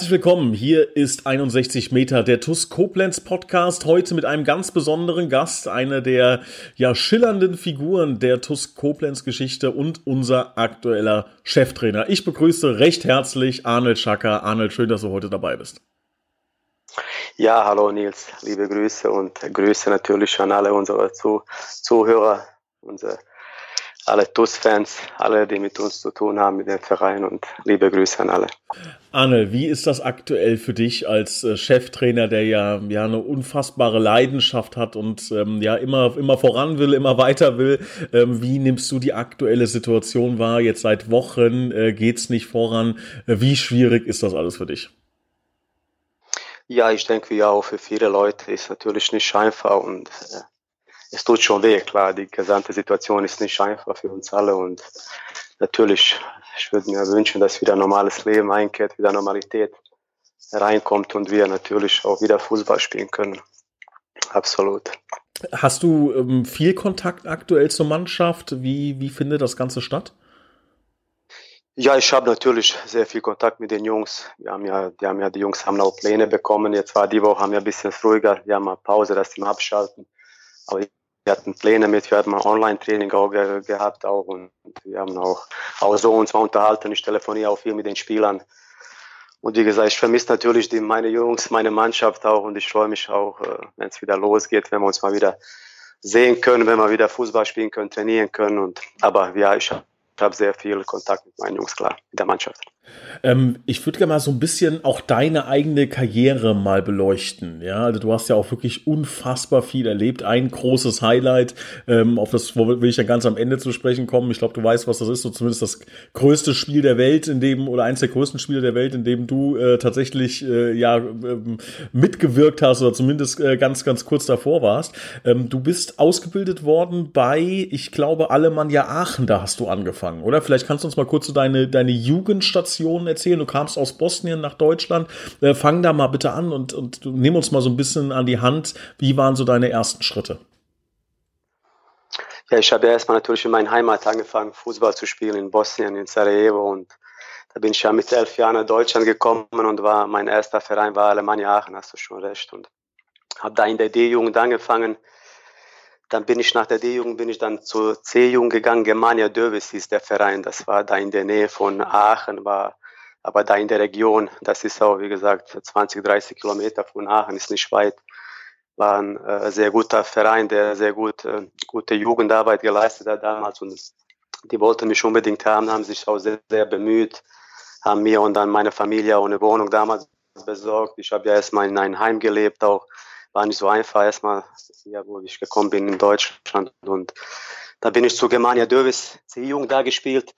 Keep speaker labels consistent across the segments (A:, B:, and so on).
A: Herzlich willkommen. Hier ist 61 Meter der TUS Koblenz Podcast. Heute mit einem ganz besonderen Gast, einer der ja schillernden Figuren der TUS Koblenz Geschichte und unser aktueller Cheftrainer. Ich begrüße recht herzlich Arnold Schacker. Arnold, schön, dass du heute dabei bist.
B: Ja, hallo Nils. Liebe Grüße und Grüße natürlich an alle unsere Zuhörer, unsere alle TUS-Fans, alle, die mit uns zu tun haben, mit dem Verein und liebe Grüße an alle.
A: Anne, wie ist das aktuell für dich als äh, Cheftrainer, der ja, ja eine unfassbare Leidenschaft hat und ähm, ja immer, immer voran will, immer weiter will? Ähm, wie nimmst du die aktuelle Situation wahr? Jetzt seit Wochen äh, es nicht voran. Äh, wie schwierig ist das alles für dich?
B: Ja, ich denke, ja, auch für viele Leute ist natürlich nicht einfach und äh, es tut schon weh, klar. Die gesamte Situation ist nicht einfach für uns alle und natürlich, ich würde mir wünschen, dass wieder normales Leben einkehrt, wieder Normalität reinkommt und wir natürlich auch wieder Fußball spielen können. Absolut.
A: Hast du ähm, viel Kontakt aktuell zur Mannschaft? Wie, wie findet das Ganze statt?
B: Ja, ich habe natürlich sehr viel Kontakt mit den Jungs. Wir haben ja, die haben ja, die Jungs haben auch Pläne bekommen. Jetzt war die Woche haben wir ein bisschen ruhiger. Wir haben mal Pause, dass mal abschalten. Aber wir hatten Pläne mit, wir hatten Online-Training auch ge gehabt auch und wir haben auch, auch so uns mal unterhalten. Ich telefoniere auch viel mit den Spielern. Und wie gesagt, ich vermisse natürlich die, meine Jungs, meine Mannschaft auch und ich freue mich auch, äh, wenn es wieder losgeht, wenn wir uns mal wieder sehen können, wenn wir wieder Fußball spielen können, trainieren können. Und, aber ja, ich habe sehr viel Kontakt mit meinen Jungs, klar, mit der Mannschaft.
A: Ähm, ich würde gerne mal so ein bisschen auch deine eigene Karriere mal beleuchten. Ja, also du hast ja auch wirklich unfassbar viel erlebt. Ein großes Highlight, ähm, auf das will ich ja ganz am Ende zu sprechen kommen. Ich glaube, du weißt, was das ist. So zumindest das größte Spiel der Welt, in dem oder eins der größten Spiele der Welt, in dem du äh, tatsächlich äh, ja ähm, mitgewirkt hast oder zumindest äh, ganz ganz kurz davor warst. Ähm, du bist ausgebildet worden bei, ich glaube, Alemannia Aachen. Da hast du angefangen, oder? Vielleicht kannst du uns mal kurz so deine deine Jugendstation Stationen erzählen. Du kamst aus Bosnien nach Deutschland. Äh, fang da mal bitte an und, und nimm uns mal so ein bisschen an die Hand. Wie waren so deine ersten Schritte?
B: Ja, ich habe ja erstmal natürlich in meiner Heimat angefangen, Fußball zu spielen in Bosnien, in Sarajevo. Und da bin ich ja mit elf Jahren nach Deutschland gekommen und war mein erster Verein war Alemannia Aachen, hast du schon recht. Und habe da in der D-Jugend angefangen. Dann bin ich nach der D-Jugend bin ich dann zur C-Jugend gegangen. Germania Dövis hieß der Verein. Das war da in der Nähe von Aachen, war aber da in der Region. Das ist auch, wie gesagt, 20, 30 Kilometer von Aachen, ist nicht weit. War ein äh, sehr guter Verein, der sehr gut, äh, gute Jugendarbeit geleistet hat damals. Und die wollten mich unbedingt haben, haben sich auch sehr, sehr bemüht, haben mir und dann meine Familie auch eine Wohnung damals besorgt. Ich habe ja erstmal in einem Heim gelebt, auch war nicht so einfach erstmal, ja, wo ich gekommen bin in Deutschland. Und da bin ich zu Germania Dövis C-Jugend da gespielt.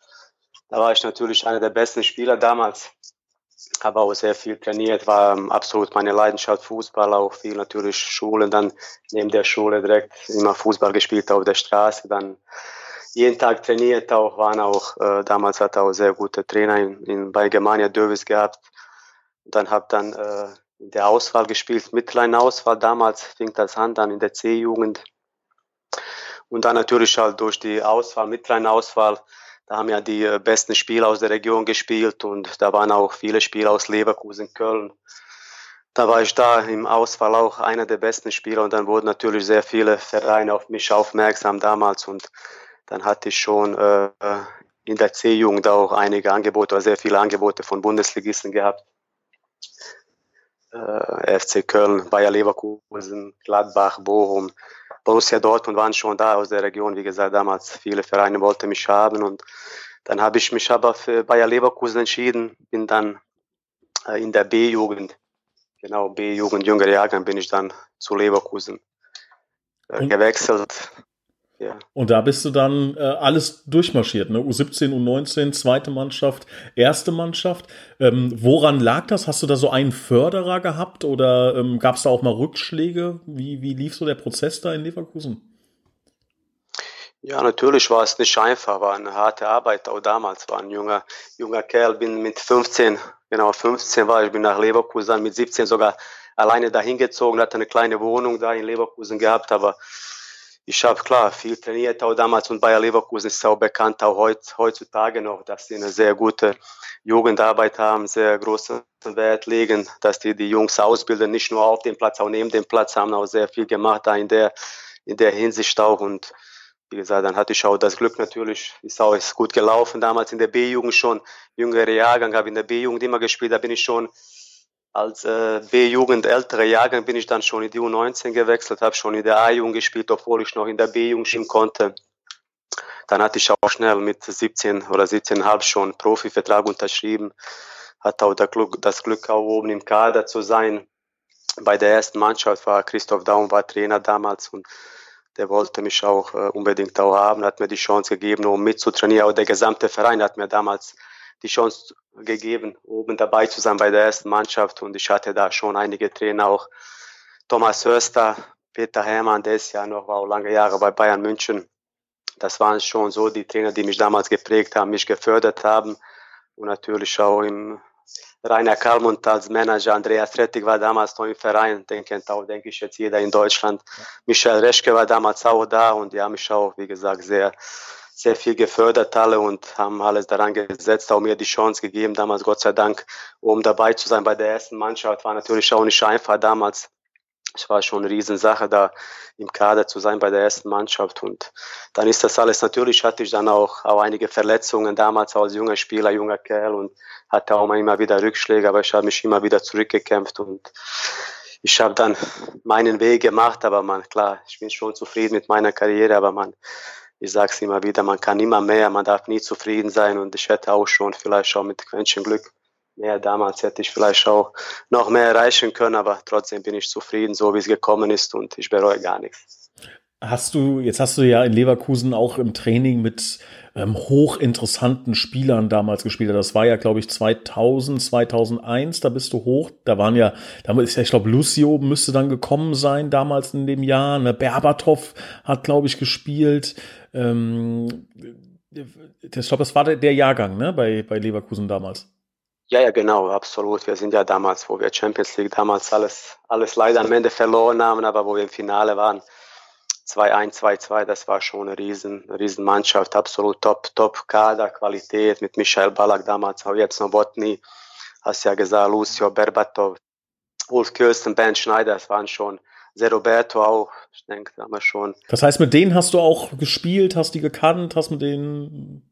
B: Da war ich natürlich einer der besten Spieler damals. Habe auch sehr viel trainiert, war absolut meine Leidenschaft Fußball, auch viel natürlich Schule, dann neben der Schule direkt immer Fußball gespielt auf der Straße, dann jeden Tag trainiert, auch waren auch, äh, damals hat auch sehr gute Trainer in, in, bei Germania Dövis gehabt. Dann habe dann äh, in der Auswahl gespielt, mittleren Auswahl. Damals fing das an, dann in der C-Jugend. Und dann natürlich halt durch die Auswahl, mittleren Auswahl, da haben ja die äh, besten Spieler aus der Region gespielt und da waren auch viele Spieler aus Leverkusen, Köln. Da war ich da im Auswahl auch einer der besten Spieler und dann wurden natürlich sehr viele Vereine auf mich aufmerksam damals und dann hatte ich schon äh, in der C-Jugend auch einige Angebote, sehr viele Angebote von Bundesligisten gehabt äh, FC Köln, Bayer Leverkusen, Gladbach, Bochum, Borussia Dortmund waren schon da aus der Region. Wie gesagt, damals viele Vereine wollten mich haben und dann habe ich mich aber für Bayer Leverkusen entschieden, bin dann äh, in der B-Jugend, genau B-Jugend, jüngere Jahrgang, bin ich dann zu Leverkusen äh, gewechselt.
A: Ja. Und da bist du dann äh, alles durchmarschiert, ne? U17, U19, zweite Mannschaft, erste Mannschaft. Ähm, woran lag das? Hast du da so einen Förderer gehabt oder ähm, gab es da auch mal Rückschläge? Wie, wie lief so der Prozess da in Leverkusen?
B: Ja, natürlich war es nicht einfach, war eine harte Arbeit. Auch damals war ein junger, junger Kerl, bin mit 15, genau 15 war ich, bin nach Leverkusen, mit 17 sogar alleine dahin gezogen, hatte eine kleine Wohnung da in Leverkusen gehabt, aber ich habe klar viel trainiert, auch damals und Bayer Leverkusen ist auch bekannt, auch heut, heutzutage noch, dass sie eine sehr gute Jugendarbeit haben, sehr großen Wert legen, dass die die Jungs ausbilden, nicht nur auf dem Platz, auch neben dem Platz, haben auch sehr viel gemacht da in der, in der Hinsicht auch und wie gesagt, dann hatte ich auch das Glück natürlich, ist auch ist gut gelaufen. Damals in der B-Jugend schon, jüngere Jahrgang, habe in der B-Jugend immer gespielt. Da bin ich schon als äh, B-Jugend, ältere Jahrgang, bin ich dann schon in die U19 gewechselt, habe schon in der A-Jugend gespielt, obwohl ich noch in der B-Jugend spielen konnte. Dann hatte ich auch schnell mit 17 oder 17,5 schon Profivertrag unterschrieben. Hatte auch das Glück, auch oben im Kader zu sein. Bei der ersten Mannschaft war Christoph Daum war Trainer damals und der wollte mich auch äh, unbedingt auch haben, hat mir die Chance gegeben, um mitzutrainieren. Auch der gesamte Verein hat mir damals die Chance gegeben, oben dabei zu sein bei der ersten Mannschaft. Und ich hatte da schon einige Trainer, auch Thomas Hörster, Peter Hermann, der ist ja noch war auch lange Jahre bei Bayern München. Das waren schon so die Trainer, die mich damals geprägt haben, mich gefördert haben. Und natürlich auch im Rainer Kalmund als Manager, Andreas Rettig war damals noch im Verein, den kennt auch, denke ich, jetzt jeder in Deutschland. Michael Reschke war damals auch da und die haben mich auch, wie gesagt, sehr, sehr viel gefördert alle und haben alles daran gesetzt, auch mir die Chance gegeben, damals Gott sei Dank, um dabei zu sein bei der ersten Mannschaft. War natürlich auch nicht einfach damals es war schon eine Riesensache, da im Kader zu sein bei der ersten Mannschaft. Und dann ist das alles, natürlich hatte ich dann auch, auch einige Verletzungen damals als junger Spieler, junger Kerl und hatte auch immer wieder Rückschläge, aber ich habe mich immer wieder zurückgekämpft und ich habe dann meinen Weg gemacht, aber man, klar, ich bin schon zufrieden mit meiner Karriere, aber man, ich sage es immer wieder, man kann immer mehr, man darf nie zufrieden sein und ich hätte auch schon vielleicht auch mit Quäntchen Glück ja, damals hätte ich vielleicht auch noch mehr erreichen können, aber trotzdem bin ich zufrieden, so wie es gekommen ist und ich bereue gar nichts.
A: Hast du, jetzt hast du ja in Leverkusen auch im Training mit ähm, hochinteressanten Spielern damals gespielt. Das war ja, glaube ich, 2000, 2001, da bist du hoch. Da waren ja, da ist ja, ich glaube, Lucio müsste dann gekommen sein damals in dem Jahr. Ne? Berbatov hat, glaube ich, gespielt. Ähm, ich glaube, das war der, der Jahrgang, ne, bei, bei Leverkusen damals.
B: Ja, ja, genau, absolut. Wir sind ja damals, wo wir Champions League damals alles, alles leider am Ende verloren haben, aber wo wir im Finale waren, 2-1, 2-2, das war schon eine riesen, riesen Mannschaft, absolut top, top Kader, Qualität mit Michael Ballack damals, auch jetzt noch Botny, hast ja gesagt, Lucio Berbatov, Ulf Kirsten, Ben Schneider, das waren schon, Roberto auch, ich denke, da haben wir schon.
A: Das heißt, mit denen hast du auch gespielt, hast die gekannt, hast mit denen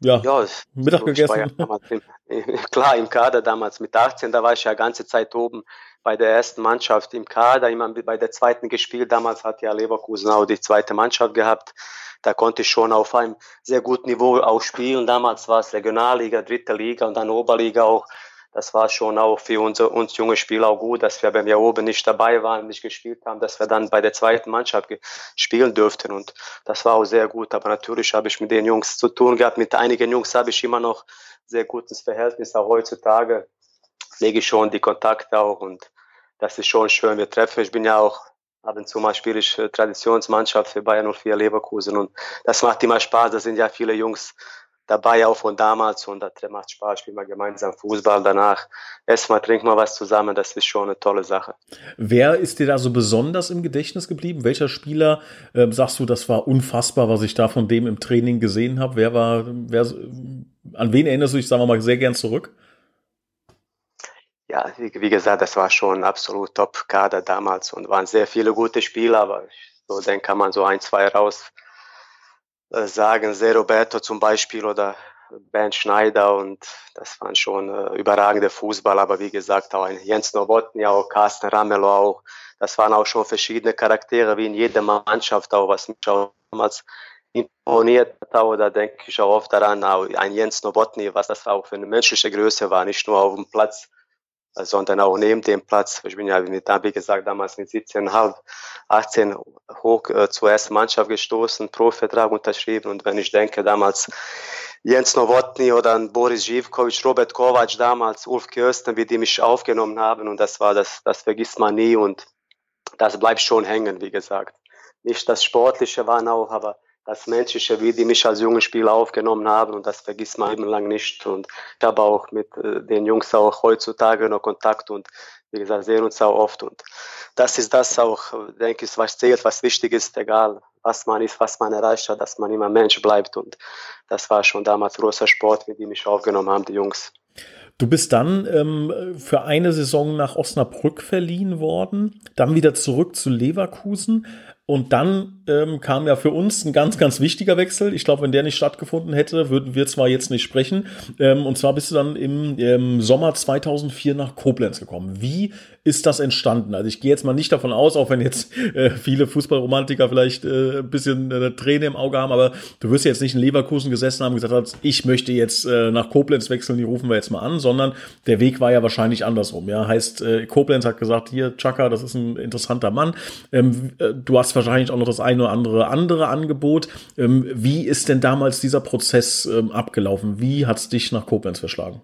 A: ja, ja Mittag gegessen.
B: Ja im, klar, im Kader damals mit 18, da war ich ja ganze Zeit oben bei der ersten Mannschaft im Kader, immer bei der zweiten gespielt. Damals hat ja Leverkusen auch die zweite Mannschaft gehabt. Da konnte ich schon auf einem sehr guten Niveau auch spielen. Damals war es Regionalliga, dritte Liga und dann Oberliga auch das war schon auch für uns, uns junge Spieler auch gut, dass wir, wenn wir oben nicht dabei waren, nicht gespielt haben, dass wir dann bei der zweiten Mannschaft spielen dürften. Und das war auch sehr gut. Aber natürlich habe ich mit den Jungs zu tun gehabt. Mit einigen Jungs habe ich immer noch sehr gutes Verhältnis. Auch heutzutage lege ich schon die Kontakte auch. Und das ist schon schön. Wir treffen. Ich bin ja auch ab und zu mal spiele ich Traditionsmannschaft für Bayern 04 Leverkusen. Und das macht immer Spaß. Da sind ja viele Jungs dabei, auch von damals. Und das macht Spaß, spielen wir gemeinsam Fußball. Danach wir, trinken wir was zusammen. Das ist schon eine tolle Sache.
A: Wer ist dir da so besonders im Gedächtnis geblieben? Welcher Spieler äh, sagst du, das war unfassbar, was ich da von dem im Training gesehen habe? Wer war, wer, an wen erinnerst du dich, sagen wir mal, sehr gern zurück?
B: Ja, wie, wie gesagt, das war schon absolut Top-Kader damals und waren sehr viele gute Spieler, aber so, dann kann man so ein, zwei raus äh, sagen, Zé Roberto zum Beispiel oder Ben Schneider und das waren schon äh, überragende Fußballer, aber wie gesagt auch ein Jens Nowotny, auch Carsten Ramelow auch, das waren auch schon verschiedene Charaktere wie in jeder Mannschaft auch, was mich auch damals imponiert hat, da denke ich auch oft daran, auch ein Jens Nowotny, was das auch für eine menschliche Größe war, nicht nur auf dem Platz, sondern auch neben dem Platz. Ich bin ja, wie gesagt, damals mit 17,5, 18 hoch äh, zur ersten Mannschaft gestoßen, Pro-Vertrag unterschrieben. Und wenn ich denke, damals Jens Nowotny oder Boris Živkovic, Robert Kovac damals, Ulf Kirsten, wie die mich aufgenommen haben. Und das war, das, das vergisst man nie und das bleibt schon hängen, wie gesagt. Nicht das Sportliche war auch, aber das Menschliche, wie die mich als jungen Spieler aufgenommen haben und das vergisst man eben lang nicht. Und ich habe auch mit äh, den Jungs auch heutzutage noch Kontakt und wie gesagt, sehen uns auch oft. Und das ist das auch, denke ich, was zählt, was wichtig ist, egal was man ist, was man erreicht hat, dass man immer Mensch bleibt. Und das war schon damals großer Sport, mit dem mich aufgenommen haben, die Jungs.
A: Du bist dann ähm, für eine Saison nach Osnabrück verliehen worden, dann wieder zurück zu Leverkusen. Und dann ähm, kam ja für uns ein ganz, ganz wichtiger Wechsel. Ich glaube, wenn der nicht stattgefunden hätte, würden wir zwar jetzt nicht sprechen. Ähm, und zwar bist du dann im, im Sommer 2004 nach Koblenz gekommen. Wie ist das entstanden? Also ich gehe jetzt mal nicht davon aus, auch wenn jetzt äh, viele Fußballromantiker vielleicht äh, ein bisschen äh, Träne im Auge haben, aber du wirst jetzt nicht in Leverkusen gesessen haben und gesagt hast, ich möchte jetzt äh, nach Koblenz wechseln, die rufen wir jetzt mal an, sondern der Weg war ja wahrscheinlich andersrum. Ja, heißt, äh, Koblenz hat gesagt, hier, Chaka, das ist ein interessanter Mann. Ähm, äh, du hast wahrscheinlich auch noch das eine oder andere andere Angebot. Ähm, wie ist denn damals dieser Prozess ähm, abgelaufen? Wie hat es dich nach Koblenz verschlagen?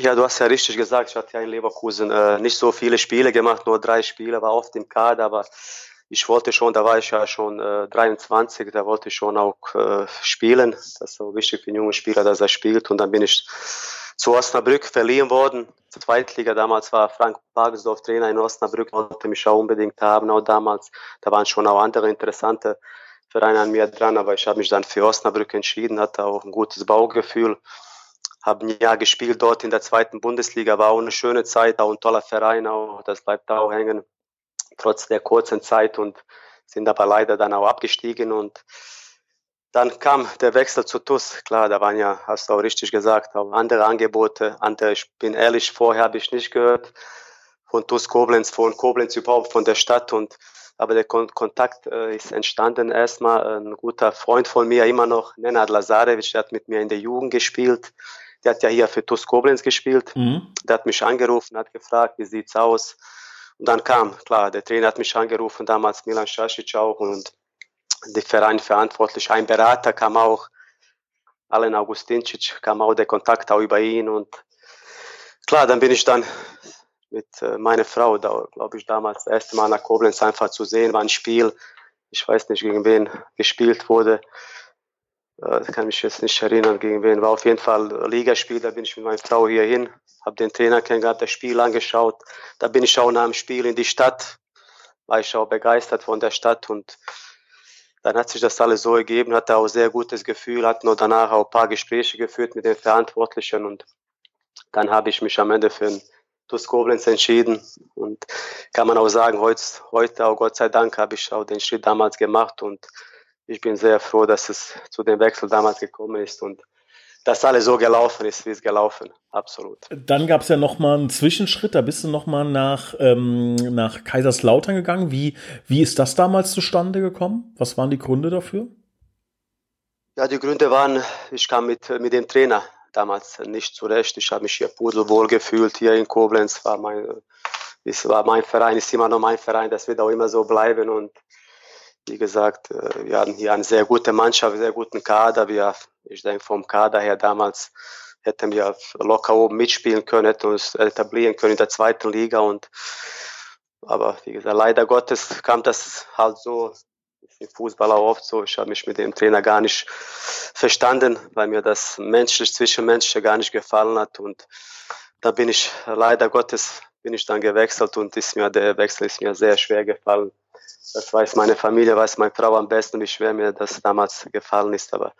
B: Ja, du hast ja richtig gesagt, ich hatte ja in Leverkusen äh, nicht so viele Spiele gemacht, nur drei Spiele, war oft im Kader, aber ich wollte schon, da war ich ja schon äh, 23, da wollte ich schon auch äh, spielen. Das ist so wichtig für einen jungen Spieler, dass er spielt. Und dann bin ich zu Osnabrück verliehen worden. Zweitliga damals war Frank Pagelsdorf Trainer in Osnabrück, wollte mich auch unbedingt haben, auch damals. Da waren schon auch andere interessante Vereine an mir dran, aber ich habe mich dann für Osnabrück entschieden, hatte auch ein gutes Baugefühl. Habe ein Jahr gespielt dort in der zweiten Bundesliga, war auch eine schöne Zeit, auch ein toller Verein, auch, das bleibt auch hängen, trotz der kurzen Zeit und sind aber leider dann auch abgestiegen und dann kam der Wechsel zu TUS. Klar, da waren ja, hast du auch richtig gesagt, auch andere Angebote. Andere, ich bin ehrlich, vorher habe ich nicht gehört von TUS Koblenz, von Koblenz überhaupt, von der Stadt. Und, aber der Kon Kontakt äh, ist entstanden erstmal. Ein guter Freund von mir, immer noch, Nenad Lazarevic, der hat mit mir in der Jugend gespielt. Der hat ja hier für TUS Koblenz gespielt. Mhm. Der hat mich angerufen, hat gefragt, wie sieht's aus? Und dann kam, klar, der Trainer hat mich angerufen, damals Milan Šašić auch. Und die Verein verantwortlich. Ein Berater kam auch, Alen Augustincic, kam auch der Kontakt auch über ihn und klar, dann bin ich dann mit äh, meiner Frau, da glaube ich damals das erste Mal nach Koblenz einfach zu sehen, war ein Spiel, ich weiß nicht gegen wen gespielt wurde, äh, kann mich jetzt nicht erinnern gegen wen, war auf jeden Fall Ligaspiel, da bin ich mit meiner Frau hier hin, habe den Trainer kennengelernt, das Spiel angeschaut, da bin ich auch nach dem Spiel in die Stadt, war ich auch begeistert von der Stadt und dann hat sich das alles so ergeben, hatte auch sehr gutes Gefühl, hat nur danach auch ein paar Gespräche geführt mit den Verantwortlichen und dann habe ich mich am Ende für den TuS Koblenz entschieden. Und kann man auch sagen, heute, heute auch Gott sei Dank habe ich auch den Schritt damals gemacht und ich bin sehr froh, dass es zu dem Wechsel damals gekommen ist und dass alles so gelaufen ist, wie es gelaufen, absolut.
A: Dann gab es ja noch mal einen Zwischenschritt, da bist du noch mal nach, ähm, nach Kaiserslautern gegangen. Wie, wie ist das damals zustande gekommen? Was waren die Gründe dafür?
B: Ja, die Gründe waren, ich kam mit, mit dem Trainer damals nicht zurecht. Ich habe mich hier pudelwohl gefühlt, hier in Koblenz war mein, es war mein Verein, ist immer noch mein Verein, das wird auch immer so bleiben und wie gesagt, äh, wir hatten hier eine sehr gute Mannschaft, sehr guten Kader. Wir ich denke, vom Kader her damals hätten wir locker oben mitspielen können, hätten uns etablieren können in der zweiten Liga. Und, aber wie gesagt, leider Gottes kam das halt so, im Fußball auch oft so. Ich habe mich mit dem Trainer gar nicht verstanden, weil mir das menschlich, zwischenmenschliche gar nicht gefallen hat. Und da bin ich leider Gottes bin ich dann gewechselt und ist mir der Wechsel ist mir sehr schwer gefallen. Das weiß meine Familie, weiß meine Frau am besten, wie schwer mir das damals gefallen ist. Aber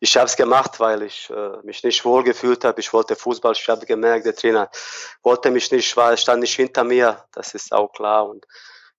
B: ich habe es gemacht, weil ich äh, mich nicht wohl gefühlt habe. Ich wollte Fußball. Ich habe gemerkt, der Trainer wollte mich nicht, war, stand nicht hinter mir. Das ist auch klar. Und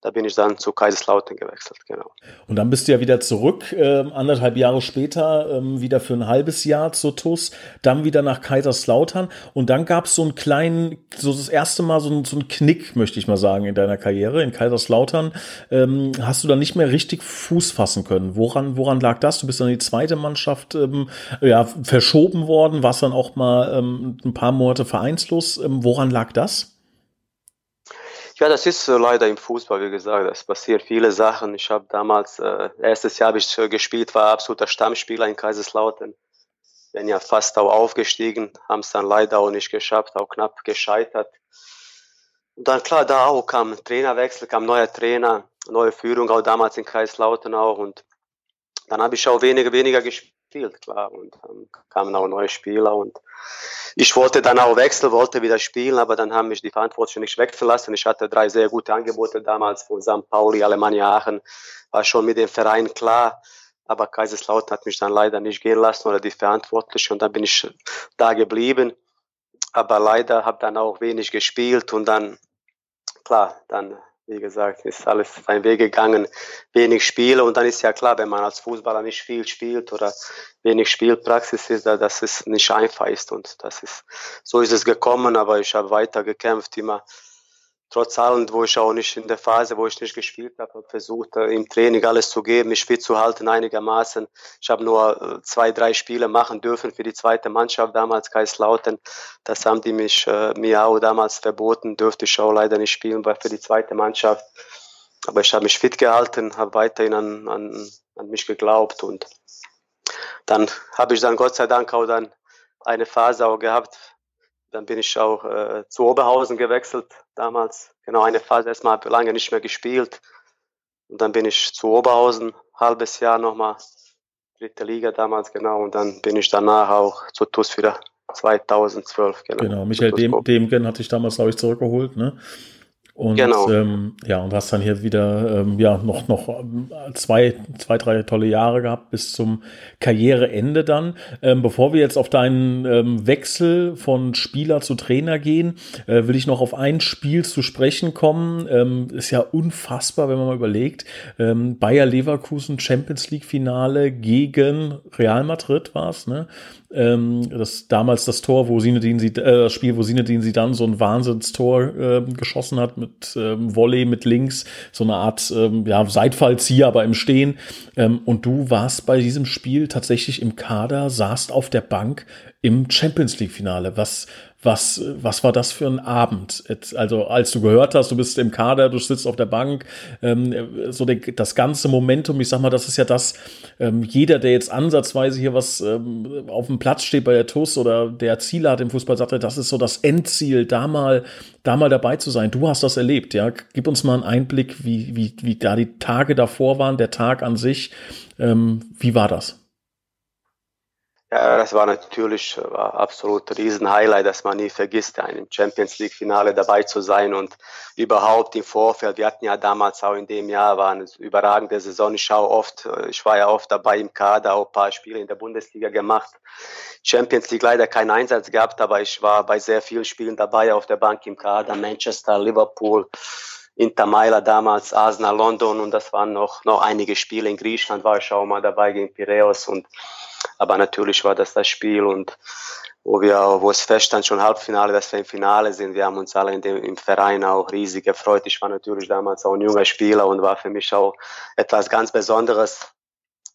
B: da bin ich dann zu Kaiserslautern gewechselt, genau.
A: Und dann bist du ja wieder zurück, äh, anderthalb Jahre später, ähm, wieder für ein halbes Jahr zur TUS, dann wieder nach Kaiserslautern und dann gab es so einen kleinen, so das erste Mal so, ein, so einen Knick, möchte ich mal sagen, in deiner Karriere. In Kaiserslautern ähm, hast du dann nicht mehr richtig Fuß fassen können. Woran, woran lag das? Du bist dann in die zweite Mannschaft ähm, ja, verschoben worden, warst dann auch mal ähm, ein paar Monate vereinslos. Ähm, woran lag das?
B: Ja, das ist äh, leider im Fußball, wie gesagt, es passiert viele Sachen. Ich habe damals, äh, erstes Jahr habe ich äh, gespielt, war absoluter Stammspieler in Kaiserslautern. Bin ja fast auch aufgestiegen, haben es dann leider auch nicht geschafft, auch knapp gescheitert. Und dann klar, da auch kam Trainerwechsel, kam neuer Trainer, neue Führung, auch damals in Kaiserslautern auch. Und dann habe ich auch weniger, weniger gespielt, klar. Und dann kamen auch neue Spieler und ich wollte dann auch wechseln, wollte wieder spielen, aber dann haben mich die Verantwortlichen nicht wechseln lassen. Ich hatte drei sehr gute Angebote damals von St. Pauli, Alemannia Aachen, war schon mit dem Verein klar. Aber Kaiserslautern hat mich dann leider nicht gehen lassen oder die Verantwortlichen und dann bin ich da geblieben. Aber leider habe dann auch wenig gespielt und dann, klar, dann wie gesagt, ist alles seinen Weg gegangen, wenig Spiele und dann ist ja klar, wenn man als Fußballer nicht viel spielt oder wenig Spielpraxis ist, dass es nicht einfach ist und das ist, so ist es gekommen, aber ich habe weiter gekämpft, immer trotz allem, wo ich auch nicht in der Phase, wo ich nicht gespielt habe, habe versucht, äh, im Training alles zu geben, mich fit zu halten einigermaßen. Ich habe nur äh, zwei, drei Spiele machen dürfen für die zweite Mannschaft, damals Kaiserslautern. Das haben die mich, äh, mir auch damals verboten, dürfte ich auch leider nicht spielen weil für die zweite Mannschaft. Aber ich habe mich fit gehalten, habe weiterhin an, an, an mich geglaubt und dann habe ich dann Gott sei Dank auch dann eine Phase auch gehabt, dann bin ich auch äh, zu Oberhausen gewechselt damals. Genau, eine Phase erstmal lange nicht mehr gespielt. Und dann bin ich zu Oberhausen, halbes Jahr nochmal, dritte Liga damals, genau. Und dann bin ich danach auch zu TUS wieder 2012,
A: genau. Genau, Michael Dem, Demgen hatte ich damals, glaube ich, zurückgeholt, ne? Und genau. ähm, ja, und hast dann hier wieder ähm, ja noch noch ähm, zwei, zwei, drei tolle Jahre gehabt bis zum Karriereende dann. Ähm, bevor wir jetzt auf deinen ähm, Wechsel von Spieler zu Trainer gehen, äh, will ich noch auf ein Spiel zu sprechen kommen. Ähm, ist ja unfassbar, wenn man mal überlegt. Ähm, Bayer Leverkusen Champions League Finale gegen Real Madrid war es, ne? Ähm, das damals das Tor, wo Sinedin sie, äh, das Spiel, wo Sinedin sie dann so ein Wahnsinnstor äh, geschossen hat mit ähm, Volley mit links, so eine Art ähm, ja, Seitfallzieher, aber im Stehen. Ähm, und du warst bei diesem Spiel tatsächlich im Kader, saßt auf der Bank im Champions League Finale. Was was, was war das für ein Abend? Also als du gehört hast, du bist im Kader, du sitzt auf der Bank, ähm, so die, das ganze Momentum, ich sag mal, das ist ja das, ähm, jeder, der jetzt ansatzweise hier was ähm, auf dem Platz steht bei der TUS oder der Ziele hat im Fußball, sagt das ist so das Endziel, da mal, da mal dabei zu sein. Du hast das erlebt, ja. Gib uns mal einen Einblick, wie, wie, wie da die Tage davor waren, der Tag an sich. Ähm, wie war das?
B: Ja, das war natürlich war absolut ein Riesen-Highlight, dass man nie vergisst, in einem Champions League-Finale dabei zu sein und überhaupt im Vorfeld. Wir hatten ja damals auch in dem Jahr war eine überragende Saison. Ich schaue oft, ich war ja oft dabei im Kader, auch ein paar Spiele in der Bundesliga gemacht. Champions League leider keinen Einsatz gehabt, aber ich war bei sehr vielen Spielen dabei auf der Bank im Kader, Manchester, Liverpool. Inter Mailand damals, Arsenal, London und das waren noch, noch einige Spiele in Griechenland, war ich auch mal dabei gegen Piraeus und aber natürlich war das das Spiel und wo wir, wo es feststand, schon Halbfinale, dass wir im Finale sind. Wir haben uns alle dem, im Verein auch riesig gefreut. Ich war natürlich damals auch ein junger Spieler und war für mich auch etwas ganz Besonderes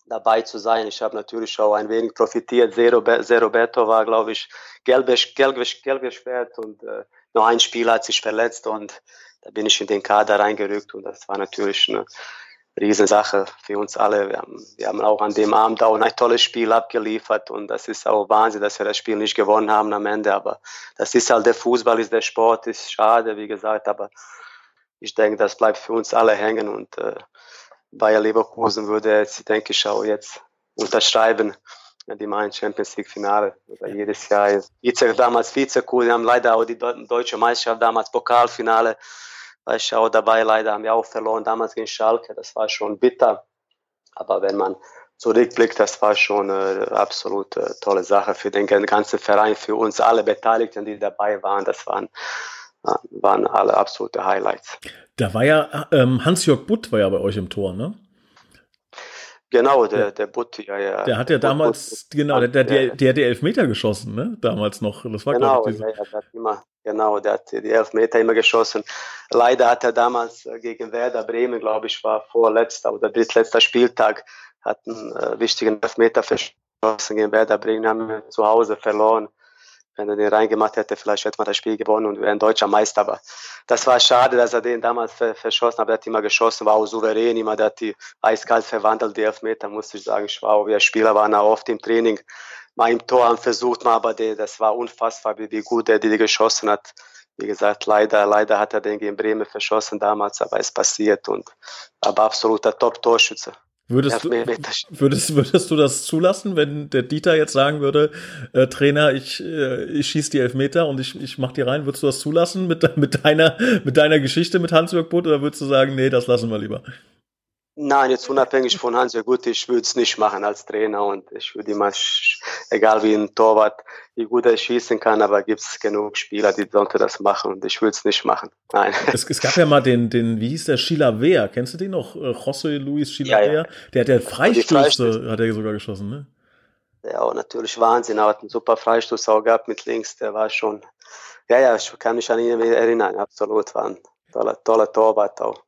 B: dabei zu sein. Ich habe natürlich auch ein wenig profitiert. Zero, Roberto war, glaube ich, gelbes, gelbes, gelbes Schwert und äh, nur ein Spieler hat sich verletzt und da bin ich in den Kader reingerückt und das war natürlich eine Riesensache für uns alle. Wir haben, wir haben auch an dem Abend auch ein tolles Spiel abgeliefert und das ist auch Wahnsinn, dass wir das Spiel nicht gewonnen haben am Ende. Aber das ist halt der Fußball, ist der Sport, ist schade, wie gesagt. Aber ich denke, das bleibt für uns alle hängen und äh, Bayer Leverkusen würde jetzt, denke ich, auch jetzt unterschreiben. Die machen Champions League Finale jedes Jahr. Vize, damals Vize-Cool, wir haben leider auch die deutsche Meisterschaft, damals Pokalfinale war ich auch dabei. Leider haben wir auch verloren damals gegen Schalke. Das war schon bitter. Aber wenn man zurückblickt, das war schon eine absolut tolle Sache für den ganzen Verein, für uns alle Beteiligten, die dabei waren. Das waren, waren alle absolute Highlights.
A: Da war ja ähm, Hans-Jörg Butt war ja bei euch im Tor, ne?
B: Genau, der, der Butt, ja, ja.
A: Der hat ja damals, Butt, genau, der, der, der, der hat die Elfmeter geschossen, ne? Damals noch. Das war,
B: genau, ich, ja, ja, der hat immer, genau, der hat die Elfmeter immer geschossen. Leider hat er damals äh, gegen Werder Bremen, glaube ich, war vorletzter oder drittletzter Spieltag, hat einen äh, wichtigen Elfmeter verschossen gegen Werder Bremen, haben wir zu Hause verloren wenn er den reingemacht hätte, vielleicht hätte man das Spiel gewonnen und wäre ein deutscher Meister. Aber das war schade, dass er den damals verschossen hat. Er hat immer geschossen, war auch souverän, immer, der hat die eiskalt verwandelt, die Elfmeter, musste ich sagen. Ich war auch, wir Spieler waren auch oft im Training, mal im Tor haben versucht, mal, aber die, das war unfassbar, wie, wie gut er die geschossen hat. Wie gesagt, leider, leider hat er den gegen Bremen verschossen damals, aber es passiert und, aber absoluter Top-Torschütze.
A: Würdest du, würdest, würdest du das zulassen, wenn der Dieter jetzt sagen würde, äh, Trainer, ich, äh, ich schieße die Elfmeter und ich, ich mach die rein, würdest du das zulassen mit, mit, deiner, mit deiner Geschichte mit Hans-Jörg Butt oder würdest du sagen, nee, das lassen wir lieber?
B: Nein, jetzt unabhängig von Hans, ja gut, ich würde es nicht machen als Trainer und ich würde immer, egal wie ein Torwart, wie gut er schießen kann, aber gibt es genug Spieler, die sollte das machen und ich würde es nicht machen. Nein.
A: Es, es, gab ja mal den, den, wie hieß der, Sheila Wehr, kennst du den noch? Äh, José Luis Sheila ja, ja. Der hat ja Freistöße, hat er sogar geschossen, ne?
B: Ja, natürlich Wahnsinn, er hat einen super Freistoß auch gehabt mit links, der war schon, ja, ja, ich kann mich an ihn erinnern, absolut, war ein toller, toller Torwart auch.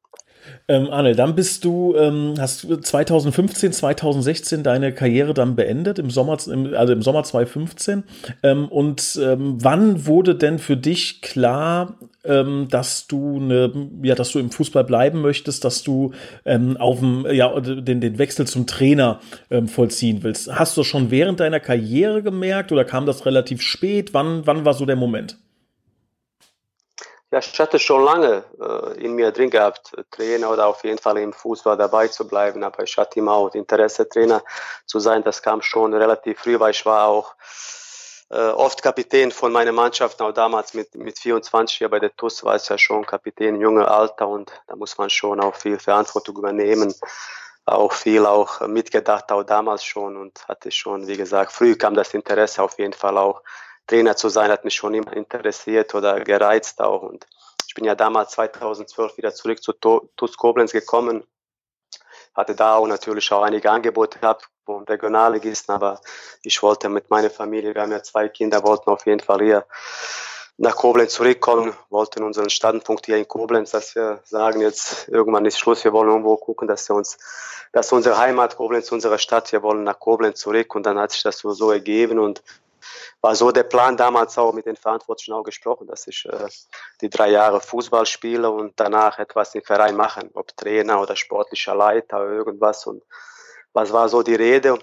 A: Ähm, Arne, dann bist du, ähm, hast 2015, 2016 deine Karriere dann beendet, im Sommer, im, also im Sommer 2015. Ähm, und ähm, wann wurde denn für dich klar, ähm, dass du eine, ja, dass du im Fußball bleiben möchtest, dass du ähm, auf dem, ja, den, den Wechsel zum Trainer vollziehen willst? Hast du das schon während deiner Karriere gemerkt oder kam das relativ spät? Wann, wann war so der Moment?
B: Ja, ich hatte schon lange äh, in mir drin gehabt, Trainer oder auf jeden Fall im Fußball dabei zu bleiben, aber ich hatte immer auch Interesse, Trainer zu sein. Das kam schon relativ früh, weil ich war auch äh, oft Kapitän von meiner Mannschaft, auch damals mit, mit 24 hier bei der TUS war es ja schon Kapitän im jungen Alter und da muss man schon auch viel Verantwortung übernehmen, auch viel auch mitgedacht, auch damals schon und hatte schon, wie gesagt, früh kam das Interesse auf jeden Fall auch Trainer zu sein, hat mich schon immer interessiert oder gereizt auch. Und ich bin ja damals 2012 wieder zurück zu TuS Koblenz gekommen. Hatte da auch natürlich auch einige Angebote gehabt vom Regionalligisten, aber ich wollte mit meiner Familie, wir haben ja zwei Kinder, wollten auf jeden Fall hier nach Koblenz zurückkommen, wollten unseren Standpunkt hier in Koblenz, dass wir sagen, jetzt irgendwann ist Schluss, wir wollen irgendwo gucken, dass wir uns, dass unsere Heimat Koblenz, unsere Stadt, wir wollen nach Koblenz zurück und dann hat sich das so ergeben und war so der Plan damals auch mit den Verantwortlichen auch gesprochen, dass ich äh, die drei Jahre Fußball spiele und danach etwas im Verein machen, ob Trainer oder sportlicher Leiter oder irgendwas. Und was war so die Rede?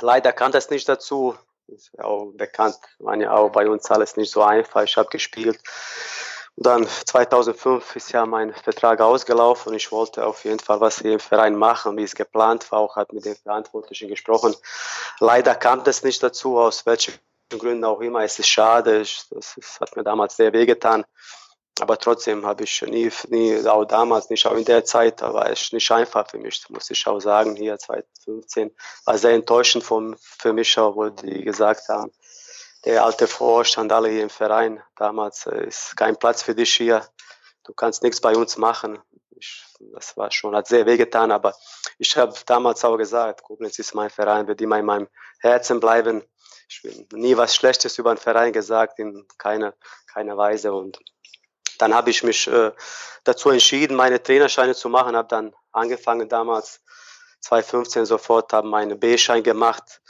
B: Leider kam das nicht dazu. Ist auch bekannt, war ja auch bei uns alles nicht so einfach. Ich habe gespielt. Und dann 2005 ist ja mein Vertrag ausgelaufen und ich wollte auf jeden Fall was hier im Verein machen, wie es geplant war. Auch hat mit den Verantwortlichen gesprochen. Leider kam das nicht dazu, aus welchen Gründen auch immer. Es ist schade, das, das hat mir damals sehr wehgetan. Aber trotzdem habe ich nie, nie, auch damals nicht, auch in der Zeit, war es nicht einfach für mich, muss ich auch sagen. Hier 2015 war sehr enttäuschend von, für mich auch, wo die gesagt haben, der alte Vorstand, alle hier im Verein, damals äh, ist kein Platz für dich hier. Du kannst nichts bei uns machen. Ich, das war schon, hat sehr wehgetan, aber ich habe damals auch gesagt, Koblenz ist mein Verein, wird immer in meinem Herzen bleiben ich will nie was Schlechtes über den Verein gesagt, in keiner, keiner Weise. Und dann habe ich mich äh, dazu entschieden, meine Trainerscheine zu machen, habe dann angefangen damals 2015 sofort, habe meinen B-Schein gemacht.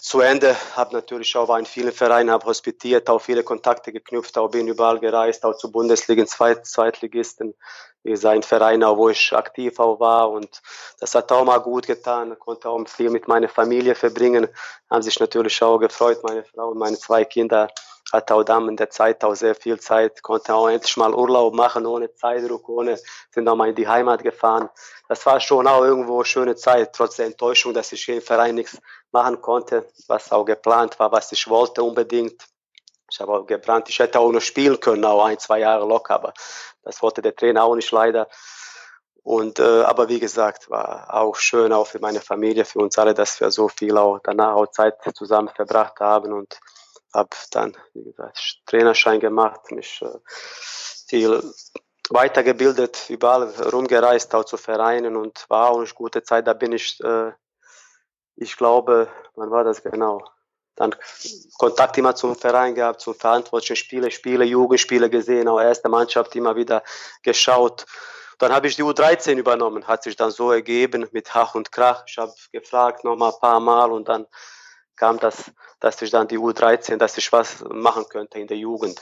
B: Zu Ende habe natürlich auch in vielen Vereinen habe hospitiert, auch viele Kontakte geknüpft, auch bin überall gereist, auch zu Bundesliga, Zweit, Zweitligisten, wie gesagt, in Vereinen, wo ich aktiv auch war und das hat auch mal gut getan, konnte auch viel mit meiner Familie verbringen, haben sich natürlich auch gefreut, meine Frau und meine zwei Kinder hatte auch dann in der Zeit auch sehr viel Zeit, konnte auch endlich mal Urlaub machen, ohne Zeitdruck, ohne, sind auch mal in die Heimat gefahren. Das war schon auch irgendwo eine schöne Zeit, trotz der Enttäuschung, dass ich hier im Verein nichts machen konnte, was auch geplant war, was ich wollte unbedingt. Ich habe auch geplant, ich hätte auch noch spielen können, auch ein, zwei Jahre locker, aber das wollte der Trainer auch nicht leider. Und äh, aber wie gesagt, war auch schön auch für meine Familie, für uns alle, dass wir so viel auch danach auch Zeit zusammen verbracht haben und habe dann, wie gesagt, Trainerschein gemacht, mich äh, viel weitergebildet, überall rumgereist, auch zu Vereinen und war auch eine gute Zeit. Da bin ich, äh, ich glaube, wann war das genau? Dann Kontakt immer zum Verein gehabt, zum verantwortlichen Spiele, Spiele, Jugendspiele gesehen, auch erste Mannschaft immer wieder geschaut. Dann habe ich die U13 übernommen, hat sich dann so ergeben mit Hach und Krach. Ich habe gefragt noch mal ein paar Mal und dann kam das, dass ich dann die U13, dass ich was machen könnte in der Jugend.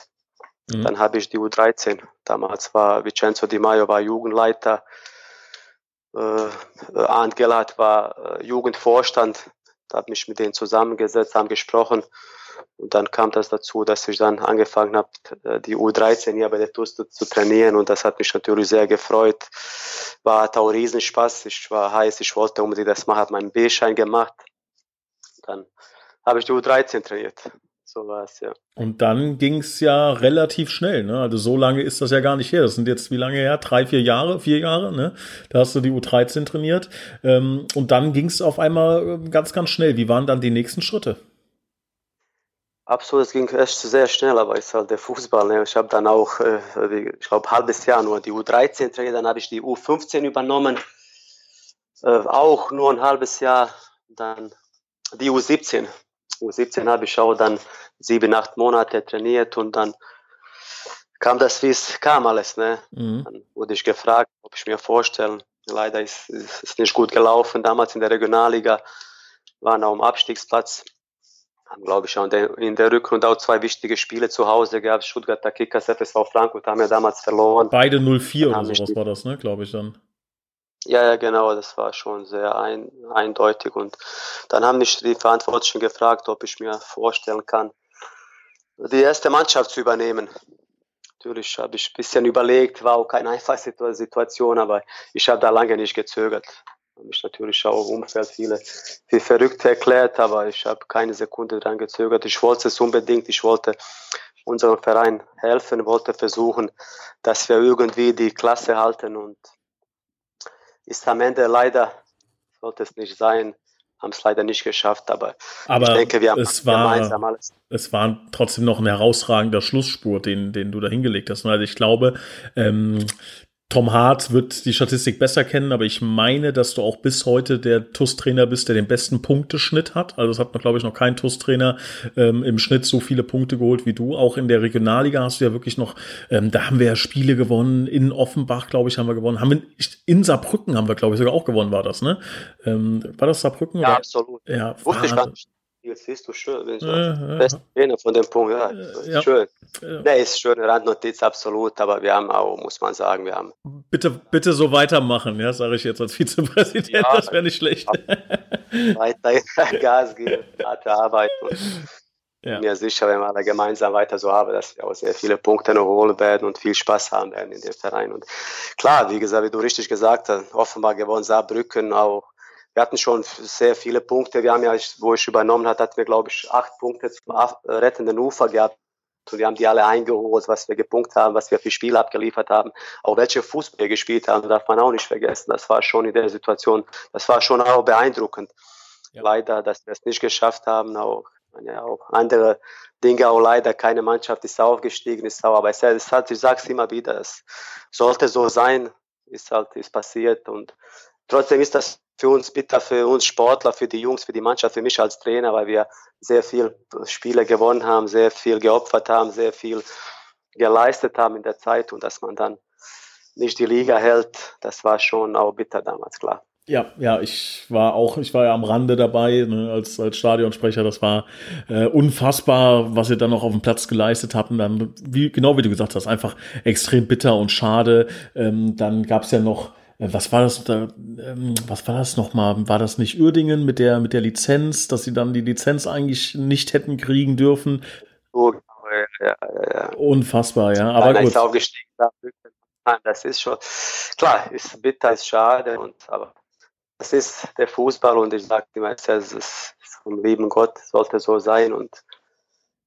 B: Mhm. Dann habe ich die U13. Damals war Vincenzo Di Maio war Jugendleiter. Äh, Arndt Gellhardt war äh, Jugendvorstand. Da habe mich mit denen zusammengesetzt, haben gesprochen. Und dann kam das dazu, dass ich dann angefangen habe, äh, die U13 hier bei der TUS zu, zu, trainieren. Und das hat mich natürlich sehr gefreut. War hat auch Riesenspaß. Ich war heiß, ich wollte unbedingt das machen, habe meinen B-Schein gemacht. Dann habe ich die U13 trainiert. So war es, ja.
A: Und dann ging es ja relativ schnell, ne? Also so lange ist das ja gar nicht her. Das sind jetzt wie lange her? Drei, vier Jahre, vier Jahre, ne? Da hast du die U13 trainiert. Ähm, und dann ging es auf einmal ähm, ganz, ganz schnell. Wie waren dann die nächsten Schritte?
B: Absolut, es ging echt sehr schnell, aber es ist halt der Fußball. Ne? Ich habe dann auch, äh, ich glaube, halbes Jahr nur die U13 trainiert, dann habe ich die U15 übernommen, äh, auch nur ein halbes Jahr. Dann die U17 U17 habe ich auch dann sieben, acht Monate trainiert und dann kam das, wie es kam alles. Ne? Mhm. Dann wurde ich gefragt, ob ich mir vorstellen. Leider ist es nicht gut gelaufen. Damals in der Regionalliga waren auch am Abstiegsplatz. Haben, glaube ich, auch in der, in der Rückrunde auch zwei wichtige Spiele zu Hause gehabt. Stuttgarter Kickers, FSV Frankfurt haben ja damals verloren.
A: Beide 0-4 oder sowas war das, ne, glaube ich dann.
B: Ja, ja, genau, das war schon sehr ein, eindeutig. Und dann haben mich die Verantwortlichen gefragt, ob ich mir vorstellen kann, die erste Mannschaft zu übernehmen. Natürlich habe ich ein bisschen überlegt, war auch keine einfache Situation, aber ich habe da lange nicht gezögert. Habe mich natürlich auch im Umfeld viele für verrückt erklärt, aber ich habe keine Sekunde daran gezögert. Ich wollte es unbedingt, ich wollte unserem Verein helfen, wollte versuchen, dass wir irgendwie die Klasse halten und ist am Ende leider, sollte es nicht sein, haben es leider nicht geschafft, aber,
A: aber ich denke, wir haben es war, gemeinsam alles. Es war trotzdem noch ein herausragender Schlussspurt, den, den du da hingelegt hast. Also ich glaube, ähm, Tom Hart wird die Statistik besser kennen, aber ich meine, dass du auch bis heute der TUS-Trainer bist, der den besten Punkteschnitt hat. Also es hat noch, glaube ich, noch kein TUS-Trainer ähm, im Schnitt so viele Punkte geholt wie du. Auch in der Regionalliga hast du ja wirklich noch, ähm, da haben wir ja Spiele gewonnen. In Offenbach, glaube ich, haben wir gewonnen. Haben wir in Saarbrücken haben wir, glaube ich, sogar auch gewonnen, war das, ne? Ähm, war das Saarbrücken?
B: Ja, oder? absolut.
A: Ja, Wusste ich gar nicht.
B: Jetzt siehst du schön, ich äh, beste Trainer von dem Punkt. Ja, ja. schön. Ja. Nee, ist schön, Randnotiz, absolut, aber wir haben auch, muss man sagen, wir haben.
A: Bitte, bitte so weitermachen, ja, sage ich jetzt als Vizepräsident, ja, das wäre nicht schlecht.
B: Weiter Gas geben, harte Arbeit und ja. mir sicher, wenn wir alle gemeinsam weiter so haben, dass wir auch sehr viele Punkte noch holen werden und viel Spaß haben werden in dem Verein. Und klar, wie gesagt, wie du richtig gesagt hast, offenbar gewonnen Saarbrücken auch wir hatten schon sehr viele Punkte. Wir haben ja, wo ich übernommen habe, hatten wir, glaube ich, acht Punkte zum rettenden Ufer gehabt. Und wir haben die alle eingeholt, was wir gepunkt haben, was wir für Spiele abgeliefert haben. Auch welche Fußball wir gespielt haben, darf man auch nicht vergessen. Das war schon in der Situation, das war schon auch beeindruckend. Ja. Leider, dass wir es nicht geschafft haben, auch, ja, auch andere Dinge, auch leider keine Mannschaft ist aufgestiegen, ist auch, aber es, es hat, ich sage es immer wieder, es sollte so sein, ist halt, ist passiert und trotzdem ist das für uns bitter, für uns Sportler, für die Jungs, für die Mannschaft, für mich als Trainer, weil wir sehr viel Spiele gewonnen haben, sehr viel geopfert haben, sehr viel geleistet haben in der Zeit und dass man dann nicht die Liga hält, das war schon auch bitter damals, klar.
A: Ja, ja, ich war auch, ich war ja am Rande dabei ne, als, als Stadionsprecher. Das war äh, unfassbar, was ihr dann noch auf dem Platz geleistet habt. Und dann, wie, genau wie du gesagt hast, einfach extrem bitter und schade. Ähm, dann gab es ja noch was war das da, ähm, was war das nochmal? War das nicht Uerdingen mit der, mit der Lizenz, dass sie dann die Lizenz eigentlich nicht hätten kriegen dürfen? Oh, ja, ja, ja. Unfassbar, ja. Aber Nein, gut.
B: Aufgestiegen, das ist schon, klar, ist bitter, ist schade, und, aber das ist der Fußball und ich sage immer, es ist vom lieben Gott, sollte so sein und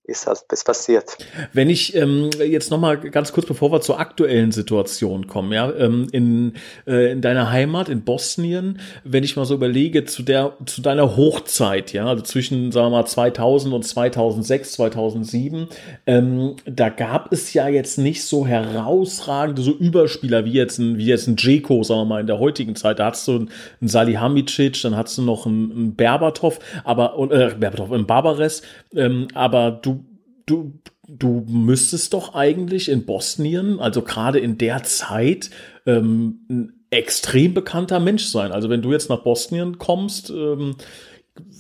B: ist das passiert.
A: Wenn ich ähm, jetzt noch mal ganz kurz, bevor wir zur aktuellen Situation kommen, ja, ähm, in, äh, in deiner Heimat in Bosnien, wenn ich mal so überlege zu der zu deiner Hochzeit, ja, also zwischen sagen wir mal 2000 und 2006, 2007, ähm, da gab es ja jetzt nicht so herausragende so Überspieler wie jetzt ein wie jetzt ein Djeko, sagen wir mal in der heutigen Zeit. Da hast du einen, einen Salihamidzic, dann hast du noch einen, einen Berbatov, aber äh, Berbatov, einen Barbares, ähm, aber du du, du müsstest doch eigentlich in Bosnien, also gerade in der Zeit, ähm, ein extrem bekannter Mensch sein. Also wenn du jetzt nach Bosnien kommst, ähm,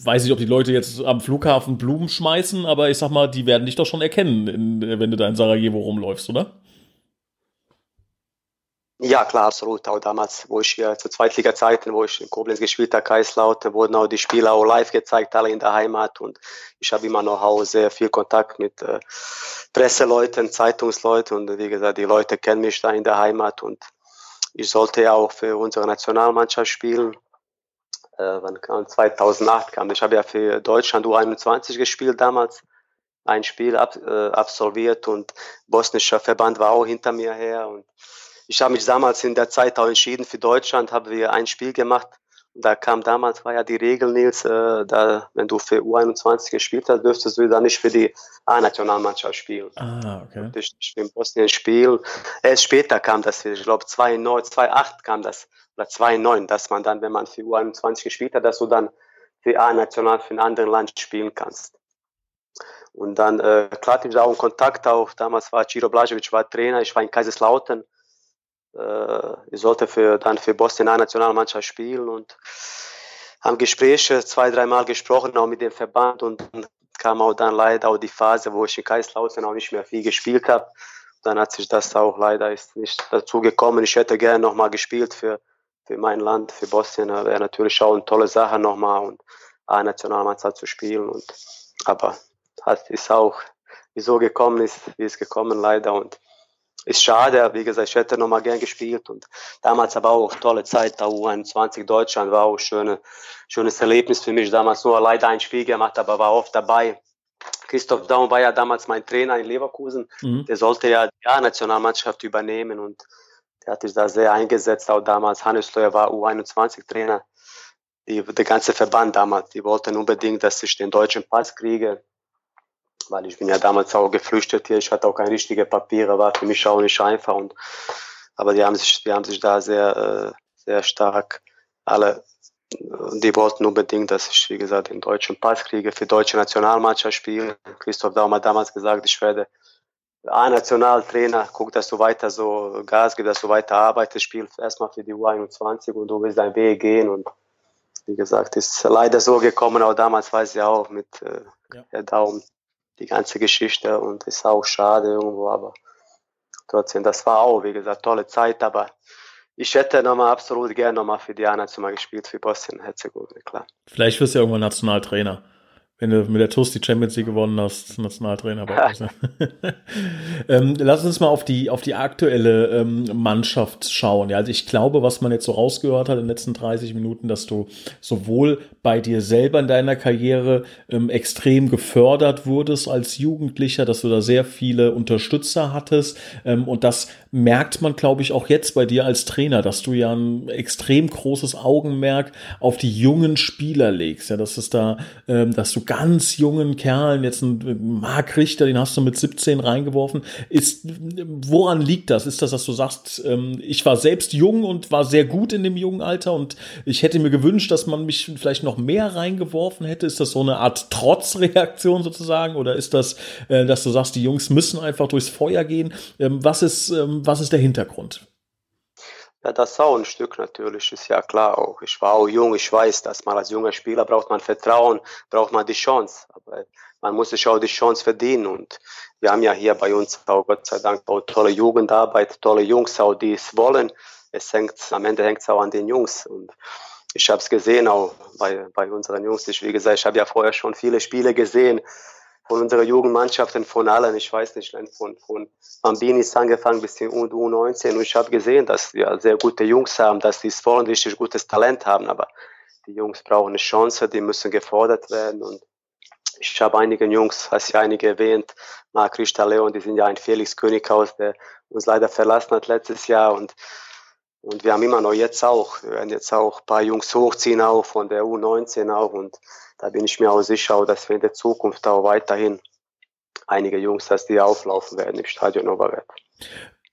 A: weiß ich, ob die Leute jetzt am Flughafen Blumen schmeißen, aber ich sag mal, die werden dich doch schon erkennen, in, wenn du da in Sarajevo rumläufst, oder?
B: Ja, klar, absolut. Auch damals, wo ich hier zu Zweitliga-Zeiten, wo ich in Koblenz gespielt habe, Kaiserslautern, wurden auch die Spiele auch live gezeigt, alle in der Heimat. Und ich habe immer noch sehr viel Kontakt mit äh, Presseleuten, Zeitungsleuten. Und wie gesagt, die Leute kennen mich da in der Heimat. Und ich sollte ja auch für unsere Nationalmannschaft spielen. Äh, wann kam 2008 kam. Ich habe ja für Deutschland U21 gespielt damals ein Spiel ab, äh, absolviert und bosnischer Verband war auch hinter mir her und ich habe mich damals in der Zeit auch entschieden für Deutschland, haben wir ein Spiel gemacht. Da kam damals, war ja die Regel, Nils, äh, da, wenn du für U21 gespielt hast, dürftest du dann nicht für die A-Nationalmannschaft spielen. Ah, okay. Ich in Bosnien spielen. Erst später kam das, ich glaube 2009, 2008 kam das, oder 2009, dass man dann, wenn man für U21 gespielt hat, dass du dann für A-National für ein anderes Land spielen kannst. Und dann, äh, klar, ich auch einen Kontakt auch, damals war Ciro Blažević war Trainer, ich war in Kaiserslautern ich sollte für, dann für Boston eine Nationalmannschaft spielen und haben Gespräche zwei, dreimal gesprochen, auch mit dem Verband und kam auch dann leider auch die Phase, wo ich in Kaiserslautern auch nicht mehr viel gespielt habe. Dann hat sich das auch leider ist nicht dazu gekommen. Ich hätte gerne nochmal gespielt für, für mein Land, für Bosnien. Wäre natürlich auch eine tolle Sache nochmal und eine Nationalmannschaft zu spielen. Und, aber das ist auch, wie so gekommen ist, wie es gekommen leider. Und ist schade, wie gesagt, ich hätte noch mal gern gespielt und damals aber auch tolle Zeit, da U21 Deutschland war auch schöne, schönes Erlebnis für mich. Damals nur leider ein Spiel gemacht, aber war oft dabei. Christoph Daum war ja damals mein Trainer in Leverkusen. Mhm. Der sollte ja die A-Nationalmannschaft übernehmen und der hat sich da sehr eingesetzt. Auch damals Hannes Leuer war U21-Trainer. der ganze Verband damals, die wollten unbedingt, dass ich den deutschen Pass kriege weil ich bin ja damals auch geflüchtet hier, ich hatte auch keine richtigen Papiere, war für mich auch nicht einfach. Und, aber die haben sich, die haben sich da sehr, äh, sehr stark alle, die wollten unbedingt, dass ich, wie gesagt, den deutschen Pass kriege, für deutsche Nationalmannschaft spiele. Christoph Daum hat damals gesagt, ich werde A-Nationaltrainer, guck, dass du weiter so Gas gibst, dass du weiter arbeitest, spielst erstmal für die U21 und du willst deinen Weg gehen und wie gesagt, ist leider so gekommen, auch damals weiß ich auch mit äh, ja. Herr Daum, die ganze Geschichte und ist auch schade irgendwo, aber trotzdem, das war auch, wie gesagt, tolle Zeit, aber ich hätte nochmal absolut gerne nochmal für Diana zu mal gespielt, für Bosnien-Herzegowina, klar.
A: Vielleicht wirst du ja irgendwann Nationaltrainer wenn du mit der TUS die Champions League gewonnen hast, Nationaltrainer. ähm, lass uns mal auf die, auf die aktuelle ähm, Mannschaft schauen. Ja, also ich glaube, was man jetzt so rausgehört hat in den letzten 30 Minuten, dass du sowohl bei dir selber in deiner Karriere ähm, extrem gefördert wurdest als Jugendlicher, dass du da sehr viele Unterstützer hattest. Ähm, und das merkt man, glaube ich, auch jetzt bei dir als Trainer, dass du ja ein extrem großes Augenmerk auf die jungen Spieler legst. Ja, dass es da, ähm, dass du ganz jungen Kerlen, jetzt ein Mark Richter, den hast du mit 17 reingeworfen. Ist, woran liegt das? Ist das, dass du sagst, ähm, ich war selbst jung und war sehr gut in dem jungen Alter und ich hätte mir gewünscht, dass man mich vielleicht noch mehr reingeworfen hätte? Ist das so eine Art Trotzreaktion sozusagen? Oder ist das, äh, dass du sagst, die Jungs müssen einfach durchs Feuer gehen? Ähm, was ist, ähm, was ist der Hintergrund?
B: Ja, das auch ein Stück natürlich, ist ja klar auch. Ich war auch jung, ich weiß, dass man als junger Spieler braucht man Vertrauen, braucht man die Chance. Aber man muss sich auch die Chance verdienen. Und wir haben ja hier bei uns auch Gott sei Dank auch tolle Jugendarbeit, tolle Jungs auch, die es wollen. Es hängt, am Ende hängt es auch an den Jungs. Und ich habe es gesehen auch bei, bei unseren Jungs. Ich, wie gesagt, ich habe ja vorher schon viele Spiele gesehen von unserer Jugendmannschaften, von allen, ich weiß nicht, von, von Bambinis angefangen bis zu U19. Und ich habe gesehen, dass wir sehr gute Jungs haben, dass die vorne richtig gutes Talent haben, aber die Jungs brauchen eine Chance, die müssen gefordert werden. Und ich habe einige Jungs, hast ja einige erwähnt, Marc Richter Leon, die sind ja ein Felix Könighaus, der uns leider verlassen hat letztes Jahr. Und und wir haben immer noch jetzt auch, wir werden jetzt auch ein paar Jungs hochziehen, auch von der U19 auch. Und da bin ich mir auch sicher, dass wir in der Zukunft auch weiterhin einige Jungs, dass die auflaufen werden im Stadion Oberwert.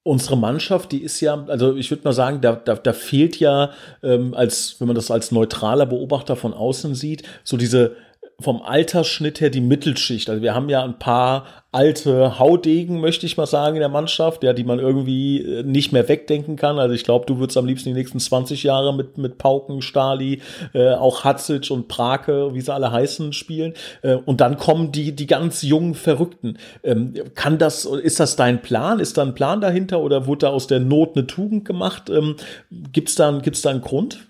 A: Unsere Mannschaft, die ist ja, also ich würde mal sagen, da, da, da fehlt ja, ähm, als wenn man das als neutraler Beobachter von außen sieht, so diese vom Altersschnitt her die Mittelschicht. Also wir haben ja ein paar alte Haudegen, möchte ich mal sagen, in der Mannschaft, ja, die man irgendwie äh, nicht mehr wegdenken kann. Also ich glaube, du würdest am liebsten die nächsten 20 Jahre mit, mit Pauken, Stali, äh, auch Hatzic und Prake, wie sie alle heißen, spielen. Äh, und dann kommen die, die ganz jungen Verrückten. Ähm, kann das, ist das dein Plan? Ist da ein Plan dahinter oder wurde da aus der Not eine Tugend gemacht? Ähm, gibt's da, gibt's da einen Grund?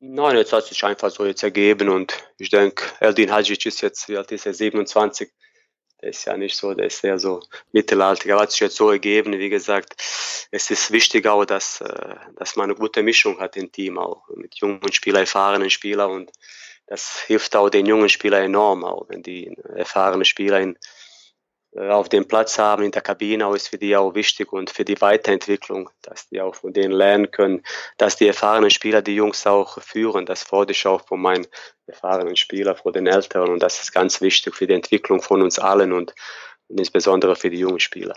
B: Nein, jetzt hat sich einfach so jetzt ergeben und ich denke, Eldin Hadjic ist jetzt, wie alt ist er, 27 der ist ja nicht so, der ist eher so mittelalter. Aber hat sich jetzt so ergeben, wie gesagt, es ist wichtig auch, dass, äh, dass man eine gute Mischung hat im Team auch, mit jungen Spielern, erfahrenen Spielern und das hilft auch den jungen Spielern enorm, auch wenn die erfahrenen Spieler in, auf dem Platz haben in der Kabine, ist für die auch wichtig und für die Weiterentwicklung, dass die auch von denen lernen können, dass die erfahrenen Spieler die Jungs auch führen. Das fordere ich auch von meinen erfahrenen Spielern, von den Älteren und das ist ganz wichtig für die Entwicklung von uns allen und, und insbesondere für die jungen Spieler.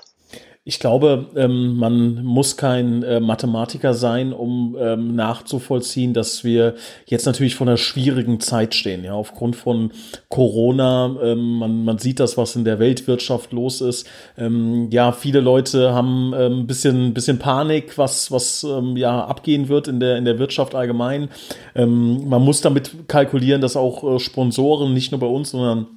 A: Ich glaube, ähm, man muss kein äh, Mathematiker sein, um ähm, nachzuvollziehen, dass wir jetzt natürlich vor einer schwierigen Zeit stehen. Ja, aufgrund von Corona, ähm, man, man sieht das, was in der Weltwirtschaft los ist. Ähm, ja, viele Leute haben ein ähm, bisschen, bisschen Panik, was, was ähm, ja abgehen wird in der, in der Wirtschaft allgemein. Man muss damit kalkulieren, dass auch äh, Sponsoren nicht nur bei uns, sondern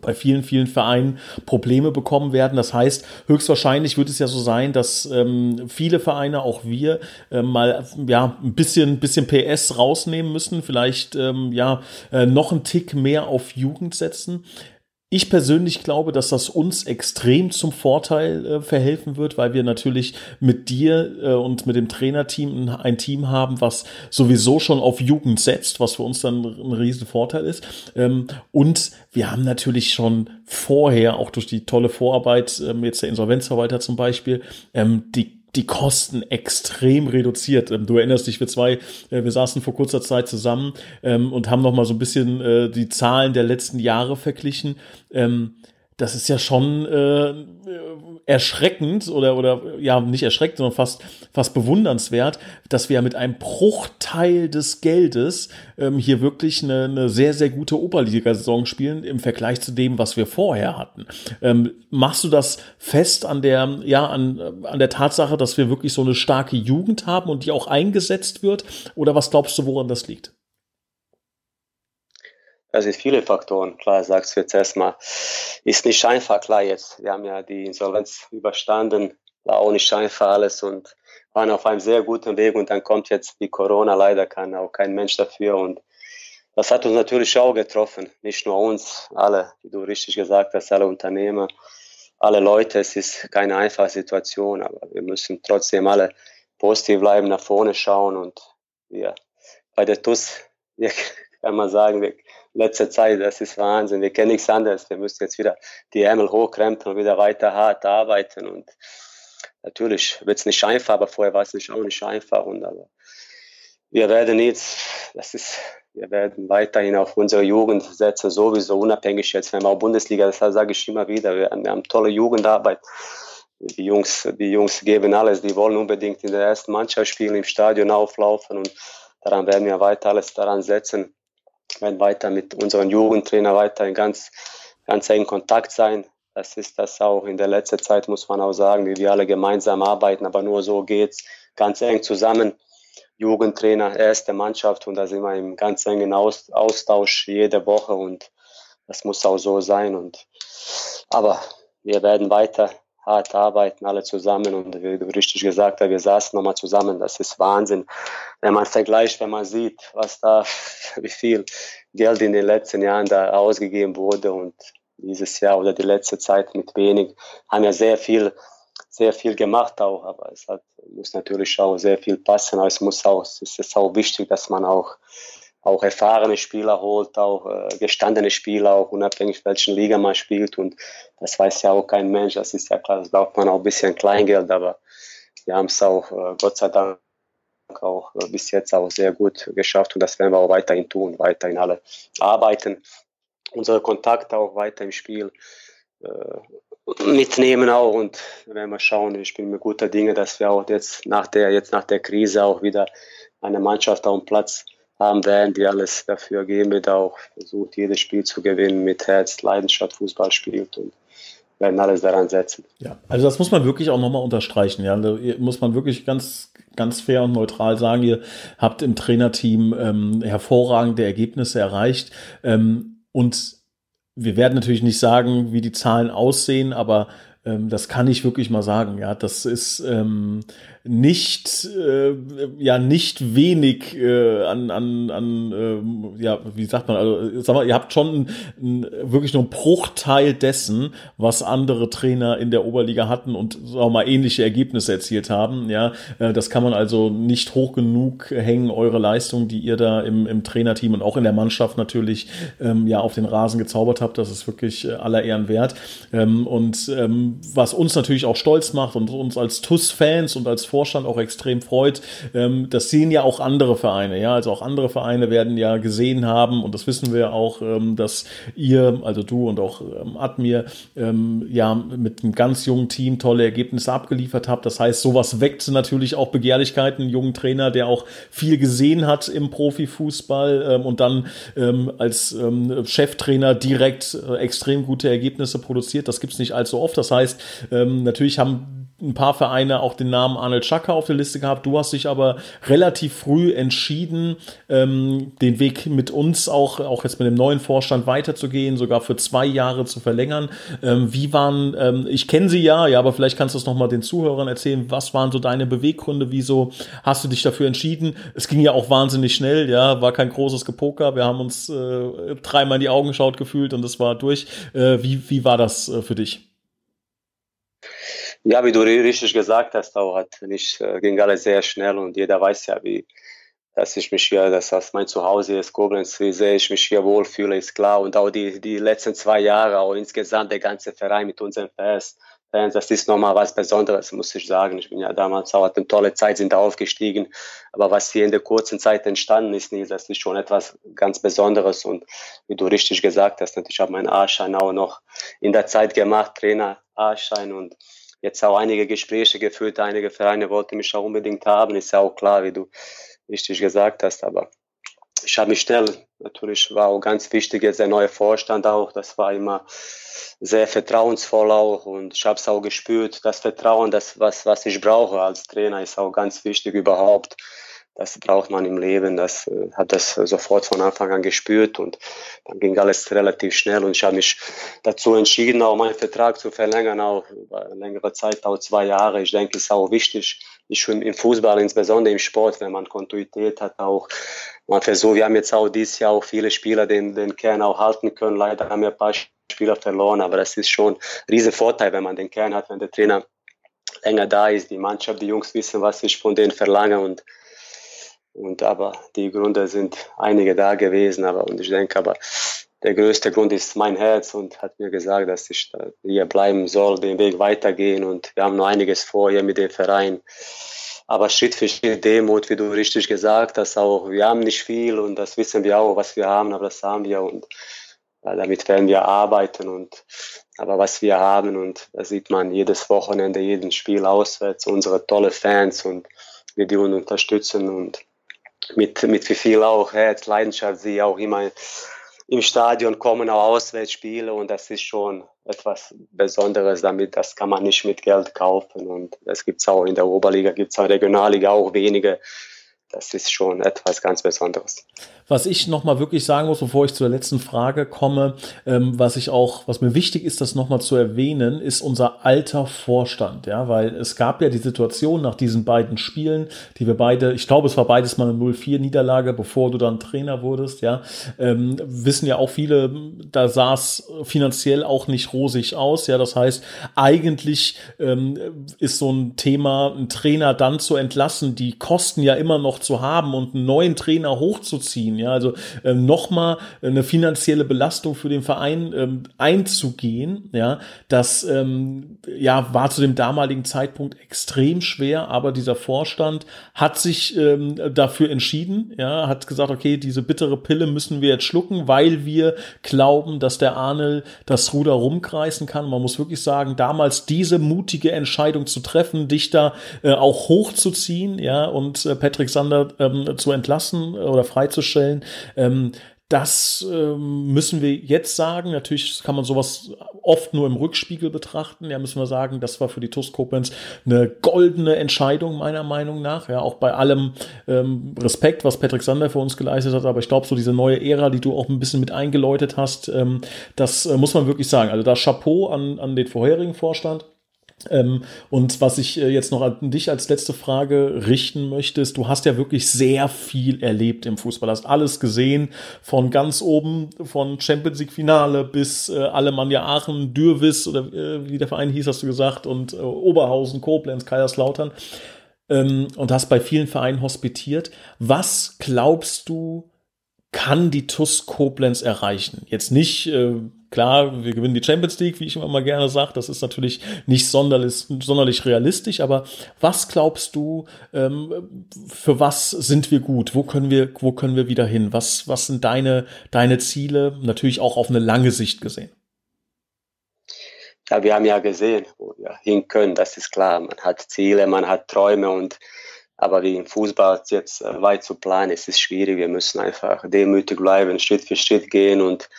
A: bei vielen, vielen Vereinen Probleme bekommen werden. Das heißt, höchstwahrscheinlich wird es ja so sein, dass ähm, viele Vereine, auch wir, äh, mal ja ein bisschen, bisschen PS rausnehmen müssen, vielleicht ähm, ja äh, noch einen Tick mehr auf Jugend setzen. Ich persönlich glaube, dass das uns extrem zum Vorteil äh, verhelfen wird, weil wir natürlich mit dir äh, und mit dem Trainerteam ein, Team haben, was sowieso schon auf Jugend setzt, was für uns dann ein riesen Vorteil ist. Ähm, und wir haben natürlich schon vorher, auch durch die tolle Vorarbeit, ähm, jetzt der Insolvenzverwalter zum Beispiel, ähm, die die Kosten extrem reduziert. Ähm, du erinnerst dich, wir zwei, äh, wir saßen vor kurzer Zeit zusammen ähm, und haben noch mal so ein bisschen äh, die Zahlen der letzten Jahre verglichen. Das ist ja schon äh, erschreckend oder, oder ja, nicht erschreckend, sondern fast, fast bewundernswert, dass wir mit einem Bruchteil des Geldes ähm, hier wirklich eine, eine sehr, sehr gute Oberliga-Saison spielen im Vergleich zu dem, was wir vorher hatten. Ähm, machst du das fest an der, ja, an, an der Tatsache, dass wir wirklich so eine starke Jugend haben und die auch eingesetzt wird? Oder was glaubst du, woran das liegt?
B: Das sind viele Faktoren. Klar, sagst du jetzt erstmal, ist nicht einfach. Klar, jetzt, wir haben ja die Insolvenz überstanden, war auch nicht einfach alles und waren auf einem sehr guten Weg und dann kommt jetzt die Corona, leider kann auch kein Mensch dafür und das hat uns natürlich auch getroffen. Nicht nur uns, alle, wie du richtig gesagt hast, alle Unternehmer, alle Leute. Es ist keine einfache Situation, aber wir müssen trotzdem alle positiv bleiben, nach vorne schauen und wir bei der TUS, wir, kann man sagen, wir letzte Zeit, das ist Wahnsinn. Wir kennen nichts anderes. Wir müssen jetzt wieder die Ärmel hochkrempeln und wieder weiter hart arbeiten. Und natürlich wird es nicht einfach, aber vorher war es nicht auch nicht einfach. Und aber wir werden jetzt, das ist, wir werden weiterhin auf unsere Jugend setzen, sowieso unabhängig jetzt, wir auch Bundesliga, das sage ich immer wieder, wir, wir haben tolle Jugendarbeit. Die Jungs, die Jungs geben alles, die wollen unbedingt in der ersten Mannschaft spielen, im Stadion auflaufen und daran werden wir weiter alles daran setzen werden weiter mit unseren Jugendtrainer weiter in ganz, ganz engen Kontakt sein. Das ist das auch in der letzten Zeit, muss man auch sagen, wie wir alle gemeinsam arbeiten, aber nur so geht's ganz eng zusammen. Jugendtrainer, erste Mannschaft und da sind wir im ganz engen Austausch jede Woche und das muss auch so sein. Und, aber wir werden weiter hart arbeiten, alle zusammen. Und wie du richtig gesagt hast, wir saßen nochmal zusammen. Das ist Wahnsinn. Wenn man vergleicht, wenn man sieht, was da, wie viel Geld in den letzten Jahren da ausgegeben wurde und dieses Jahr oder die letzte Zeit mit wenig, haben ja sehr viel, sehr viel gemacht auch. Aber es hat, muss natürlich auch sehr viel passen. Aber es muss auch, es ist auch wichtig, dass man auch auch erfahrene Spieler holt, auch äh, gestandene Spieler, auch unabhängig welchen Liga man spielt. Und das weiß ja auch kein Mensch. Das ist ja klar, das braucht man auch ein bisschen Kleingeld, aber wir haben es auch, äh, Gott sei Dank, auch äh, bis jetzt auch sehr gut geschafft und das werden wir auch weiterhin tun, weiterhin alle arbeiten, unsere Kontakte auch weiter im Spiel äh, mitnehmen auch und wenn wir schauen, ich bin mir guter Dinge, dass wir auch jetzt nach der, jetzt nach der Krise auch wieder eine Mannschaft auf dem Platz haben werden, die alles dafür geben wird, auch versucht, jedes Spiel zu gewinnen, mit Herz, Leidenschaft Fußball spielt und werden alles daran setzen.
A: Ja, also das muss man wirklich auch nochmal unterstreichen. Ja, da muss man wirklich ganz, ganz fair und neutral sagen, ihr habt im Trainerteam ähm, hervorragende Ergebnisse erreicht ähm, und wir werden natürlich nicht sagen, wie die Zahlen aussehen, aber ähm, das kann ich wirklich mal sagen. Ja, das ist ähm, nicht, äh, ja, nicht wenig äh, an, an, an äh, ja, wie sagt man, also, sag mal, ihr habt schon ein, wirklich nur einen Bruchteil dessen, was andere Trainer in der Oberliga hatten und auch mal ähnliche Ergebnisse erzielt haben. Ja, äh, das kann man also nicht hoch genug hängen, eure Leistung, die ihr da im, im Trainerteam und auch in der Mannschaft natürlich ähm, ja auf den Rasen gezaubert habt. Das ist wirklich äh, aller Ehren wert. Ähm, und ähm, was uns natürlich auch stolz macht und uns als TUS-Fans und als Vorstand auch extrem freut. Ähm, das sehen ja auch andere Vereine, ja, also auch andere Vereine werden ja gesehen haben und das wissen wir auch, ähm, dass ihr, also du und auch ähm, Admir, ähm, ja mit einem ganz jungen Team tolle Ergebnisse abgeliefert habt. Das heißt, sowas weckt natürlich auch Begehrlichkeiten, einen jungen Trainer, der auch viel gesehen hat im Profifußball ähm, und dann ähm, als Cheftrainer direkt äh, extrem gute Ergebnisse produziert. Das gibt es nicht allzu oft. Das heißt, natürlich haben ein paar Vereine auch den Namen Arnold Schaka auf der Liste gehabt. Du hast dich aber relativ früh entschieden, ähm, den Weg mit uns auch, auch jetzt mit dem neuen Vorstand weiterzugehen, sogar für zwei Jahre zu verlängern. Ähm, wie waren, ähm, ich kenne sie ja, ja, aber vielleicht kannst du es nochmal den Zuhörern erzählen. Was waren so deine Beweggründe? Wieso hast du dich dafür entschieden? Es ging ja auch wahnsinnig schnell, ja, war kein großes Gepoker. Wir haben uns äh, dreimal in die Augen geschaut gefühlt und es war durch. Äh, wie, wie war das äh, für dich?
B: Ja, wie du richtig gesagt hast, auch hat nicht, äh, ging alles sehr schnell und jeder weiß ja, wie, dass ich mich hier, dass das mein Zuhause ist, Koblenz, wie sehr ich mich hier wohlfühle, ist klar. Und auch die, die letzten zwei Jahre, auch insgesamt der ganze Verein mit unseren Fans, Fans, das ist nochmal was Besonderes, muss ich sagen. Ich bin ja damals auch, eine tolle Zeit, sind da aufgestiegen. Aber was hier in der kurzen Zeit entstanden ist, das ist schon etwas ganz Besonderes. Und wie du richtig gesagt hast, natürlich habe ich meinen A-Schein auch noch in der Zeit gemacht, Trainer A-Schein und jetzt auch einige Gespräche geführt, einige Vereine wollten mich auch unbedingt haben, ist ja auch klar, wie du richtig gesagt hast, aber ich habe mich schnell, natürlich war auch ganz wichtig jetzt der neue Vorstand auch, das war immer sehr vertrauensvoll auch und ich habe es auch gespürt, das Vertrauen, das was, was ich brauche als Trainer ist auch ganz wichtig überhaupt das braucht man im Leben. Das äh, hat das sofort von Anfang an gespürt und dann ging alles relativ schnell und ich habe mich dazu entschieden, auch meinen Vertrag zu verlängern, auch über längere Zeit, auch zwei Jahre. Ich denke, es ist auch wichtig, ich finde im Fußball, insbesondere im Sport, wenn man Kontinuität hat, auch man versucht, wir haben jetzt auch dieses Jahr auch viele Spieler den, den Kern auch halten können. Leider haben wir ein paar Spieler verloren, aber das ist schon ein riesen Vorteil, wenn man den Kern hat, wenn der Trainer länger da ist, die Mannschaft, die Jungs wissen, was ich von denen verlange und und aber die Gründe sind einige da gewesen, aber und ich denke aber, der größte Grund ist mein Herz und hat mir gesagt, dass ich hier bleiben soll, den Weg weitergehen und wir haben noch einiges vor hier mit dem Verein. Aber Schritt für Schritt Demut, wie du richtig gesagt hast, auch wir haben nicht viel und das wissen wir auch, was wir haben, aber das haben wir und damit werden wir arbeiten und aber was wir haben und da sieht man jedes Wochenende, jeden Spiel auswärts, unsere tolle Fans und wir die uns unterstützen und mit, mit wie viel auch Herz, Leidenschaft sie auch immer im Stadion kommen, auch Auswärtsspiele und das ist schon etwas Besonderes damit, das kann man nicht mit Geld kaufen und das gibt es auch in der Oberliga, gibt es auch in der Regionalliga auch wenige. Das ist schon etwas ganz Besonderes.
A: Was ich nochmal wirklich sagen muss, bevor ich zur letzten Frage komme, ähm, was ich auch, was mir wichtig ist, das nochmal zu erwähnen, ist unser alter Vorstand, ja, weil es gab ja die Situation nach diesen beiden Spielen, die wir beide, ich glaube, es war beides mal eine 0-4-Niederlage, bevor du dann Trainer wurdest, ja, ähm, wissen ja auch viele, da sah es finanziell auch nicht rosig aus, ja, das heißt, eigentlich ähm, ist so ein Thema, einen Trainer dann zu entlassen, die Kosten ja immer noch zu haben und einen neuen Trainer hochzuziehen, ziehen. Ja, also ähm, nochmal eine finanzielle Belastung für den Verein ähm, einzugehen. Ja, das ähm, ja war zu dem damaligen Zeitpunkt extrem schwer, aber dieser Vorstand hat sich ähm, dafür entschieden. Ja, hat gesagt, okay, diese bittere Pille müssen wir jetzt schlucken, weil wir glauben, dass der Arnel das Ruder rumkreisen kann. Man muss wirklich sagen, damals diese mutige Entscheidung zu treffen, dich da äh, auch hochzuziehen, ja, und äh, Patrick Sander ähm, zu entlassen oder freizustellen. Ähm, das ähm, müssen wir jetzt sagen. Natürlich kann man sowas oft nur im Rückspiegel betrachten. Ja, müssen wir sagen, das war für die TuS Koblenz eine goldene Entscheidung, meiner Meinung nach. Ja, auch bei allem ähm, Respekt, was Patrick Sander für uns geleistet hat. Aber ich glaube, so diese neue Ära, die du auch ein bisschen mit eingeläutet hast, ähm, das äh, muss man wirklich sagen. Also da Chapeau an, an den vorherigen Vorstand. Ähm, und was ich äh, jetzt noch an dich als letzte Frage richten möchte, ist, du hast ja wirklich sehr viel erlebt im Fußball, hast alles gesehen, von ganz oben, von Champions League Finale bis äh, Alemannia Aachen, Dürvis oder äh, wie der Verein hieß, hast du gesagt, und äh, Oberhausen, Koblenz, Kaiserslautern. Ähm, und hast bei vielen Vereinen hospitiert. Was glaubst du, kann die TUS Koblenz erreichen? Jetzt nicht, äh, klar, wir gewinnen die Champions League, wie ich immer mal gerne sage, das ist natürlich nicht sonderlich, sonderlich realistisch, aber was glaubst du, ähm, für was sind wir gut? Wo können wir, wo können wir wieder hin? Was, was sind deine, deine Ziele? Natürlich auch auf eine lange Sicht gesehen.
B: Ja, wir haben ja gesehen, wo wir hin können, das ist klar. Man hat Ziele, man hat Träume und aber wie im Fußball jetzt äh, weit zu planen, ist es schwierig. Wir müssen einfach demütig bleiben, Schritt für Schritt gehen. Und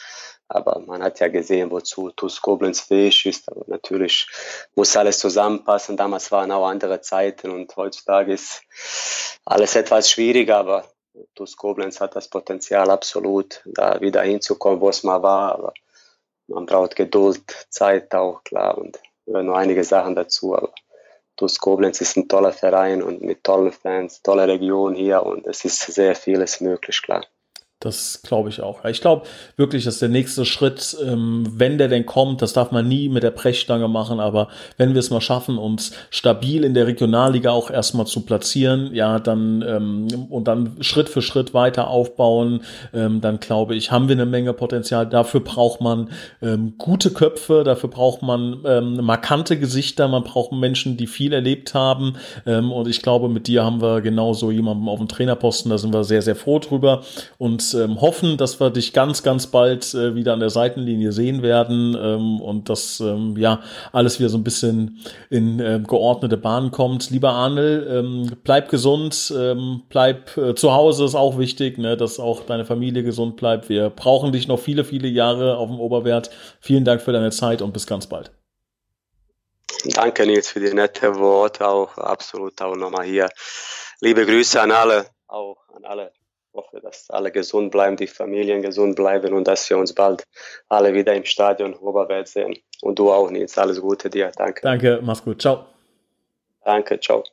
B: aber man hat ja gesehen, wozu TuS Koblenz fähig ist. Aber natürlich muss alles zusammenpassen. Damals waren auch andere Zeiten und heutzutage ist alles etwas schwieriger. Aber TuS Koblenz hat das Potenzial absolut, da wieder hinzukommen, wo es mal war. Aber man braucht Geduld, Zeit auch, klar. Und nur einige Sachen dazu. Aber TuS Koblenz ist ein toller Verein und mit tollen Fans, tolle Region hier und es ist sehr vieles möglich, klar.
A: Das glaube ich auch. Ich glaube wirklich, dass der nächste Schritt, ähm, wenn der denn kommt, das darf man nie mit der Brechstange machen, aber wenn wir es mal schaffen, uns stabil in der Regionalliga auch erstmal zu platzieren, ja, dann ähm, und dann Schritt für Schritt weiter aufbauen, ähm, dann glaube ich, haben wir eine Menge Potenzial. Dafür braucht man ähm, gute Köpfe, dafür braucht man ähm, markante Gesichter, man braucht Menschen, die viel erlebt haben. Ähm, und ich glaube, mit dir haben wir genauso jemanden auf dem Trainerposten, da sind wir sehr, sehr froh drüber. Und ähm, hoffen, dass wir dich ganz, ganz bald äh, wieder an der Seitenlinie sehen werden ähm, und dass ähm, ja alles wieder so ein bisschen in äh, geordnete Bahnen kommt. Lieber Arnel, ähm, bleib gesund, ähm, bleib äh, zu Hause ist auch wichtig, ne, dass auch deine Familie gesund bleibt. Wir brauchen dich noch viele, viele Jahre auf dem Oberwert. Vielen Dank für deine Zeit und bis ganz bald.
B: Danke Nils für die nette Worte, auch absolut auch nochmal hier. Liebe Grüße an alle, auch an alle hoffe, dass alle gesund bleiben, die Familien gesund bleiben und dass wir uns bald alle wieder im Stadion Oberwelt sehen. Und du auch, Nils. Alles Gute dir. Danke.
A: Danke, mach's gut. Ciao.
B: Danke, ciao.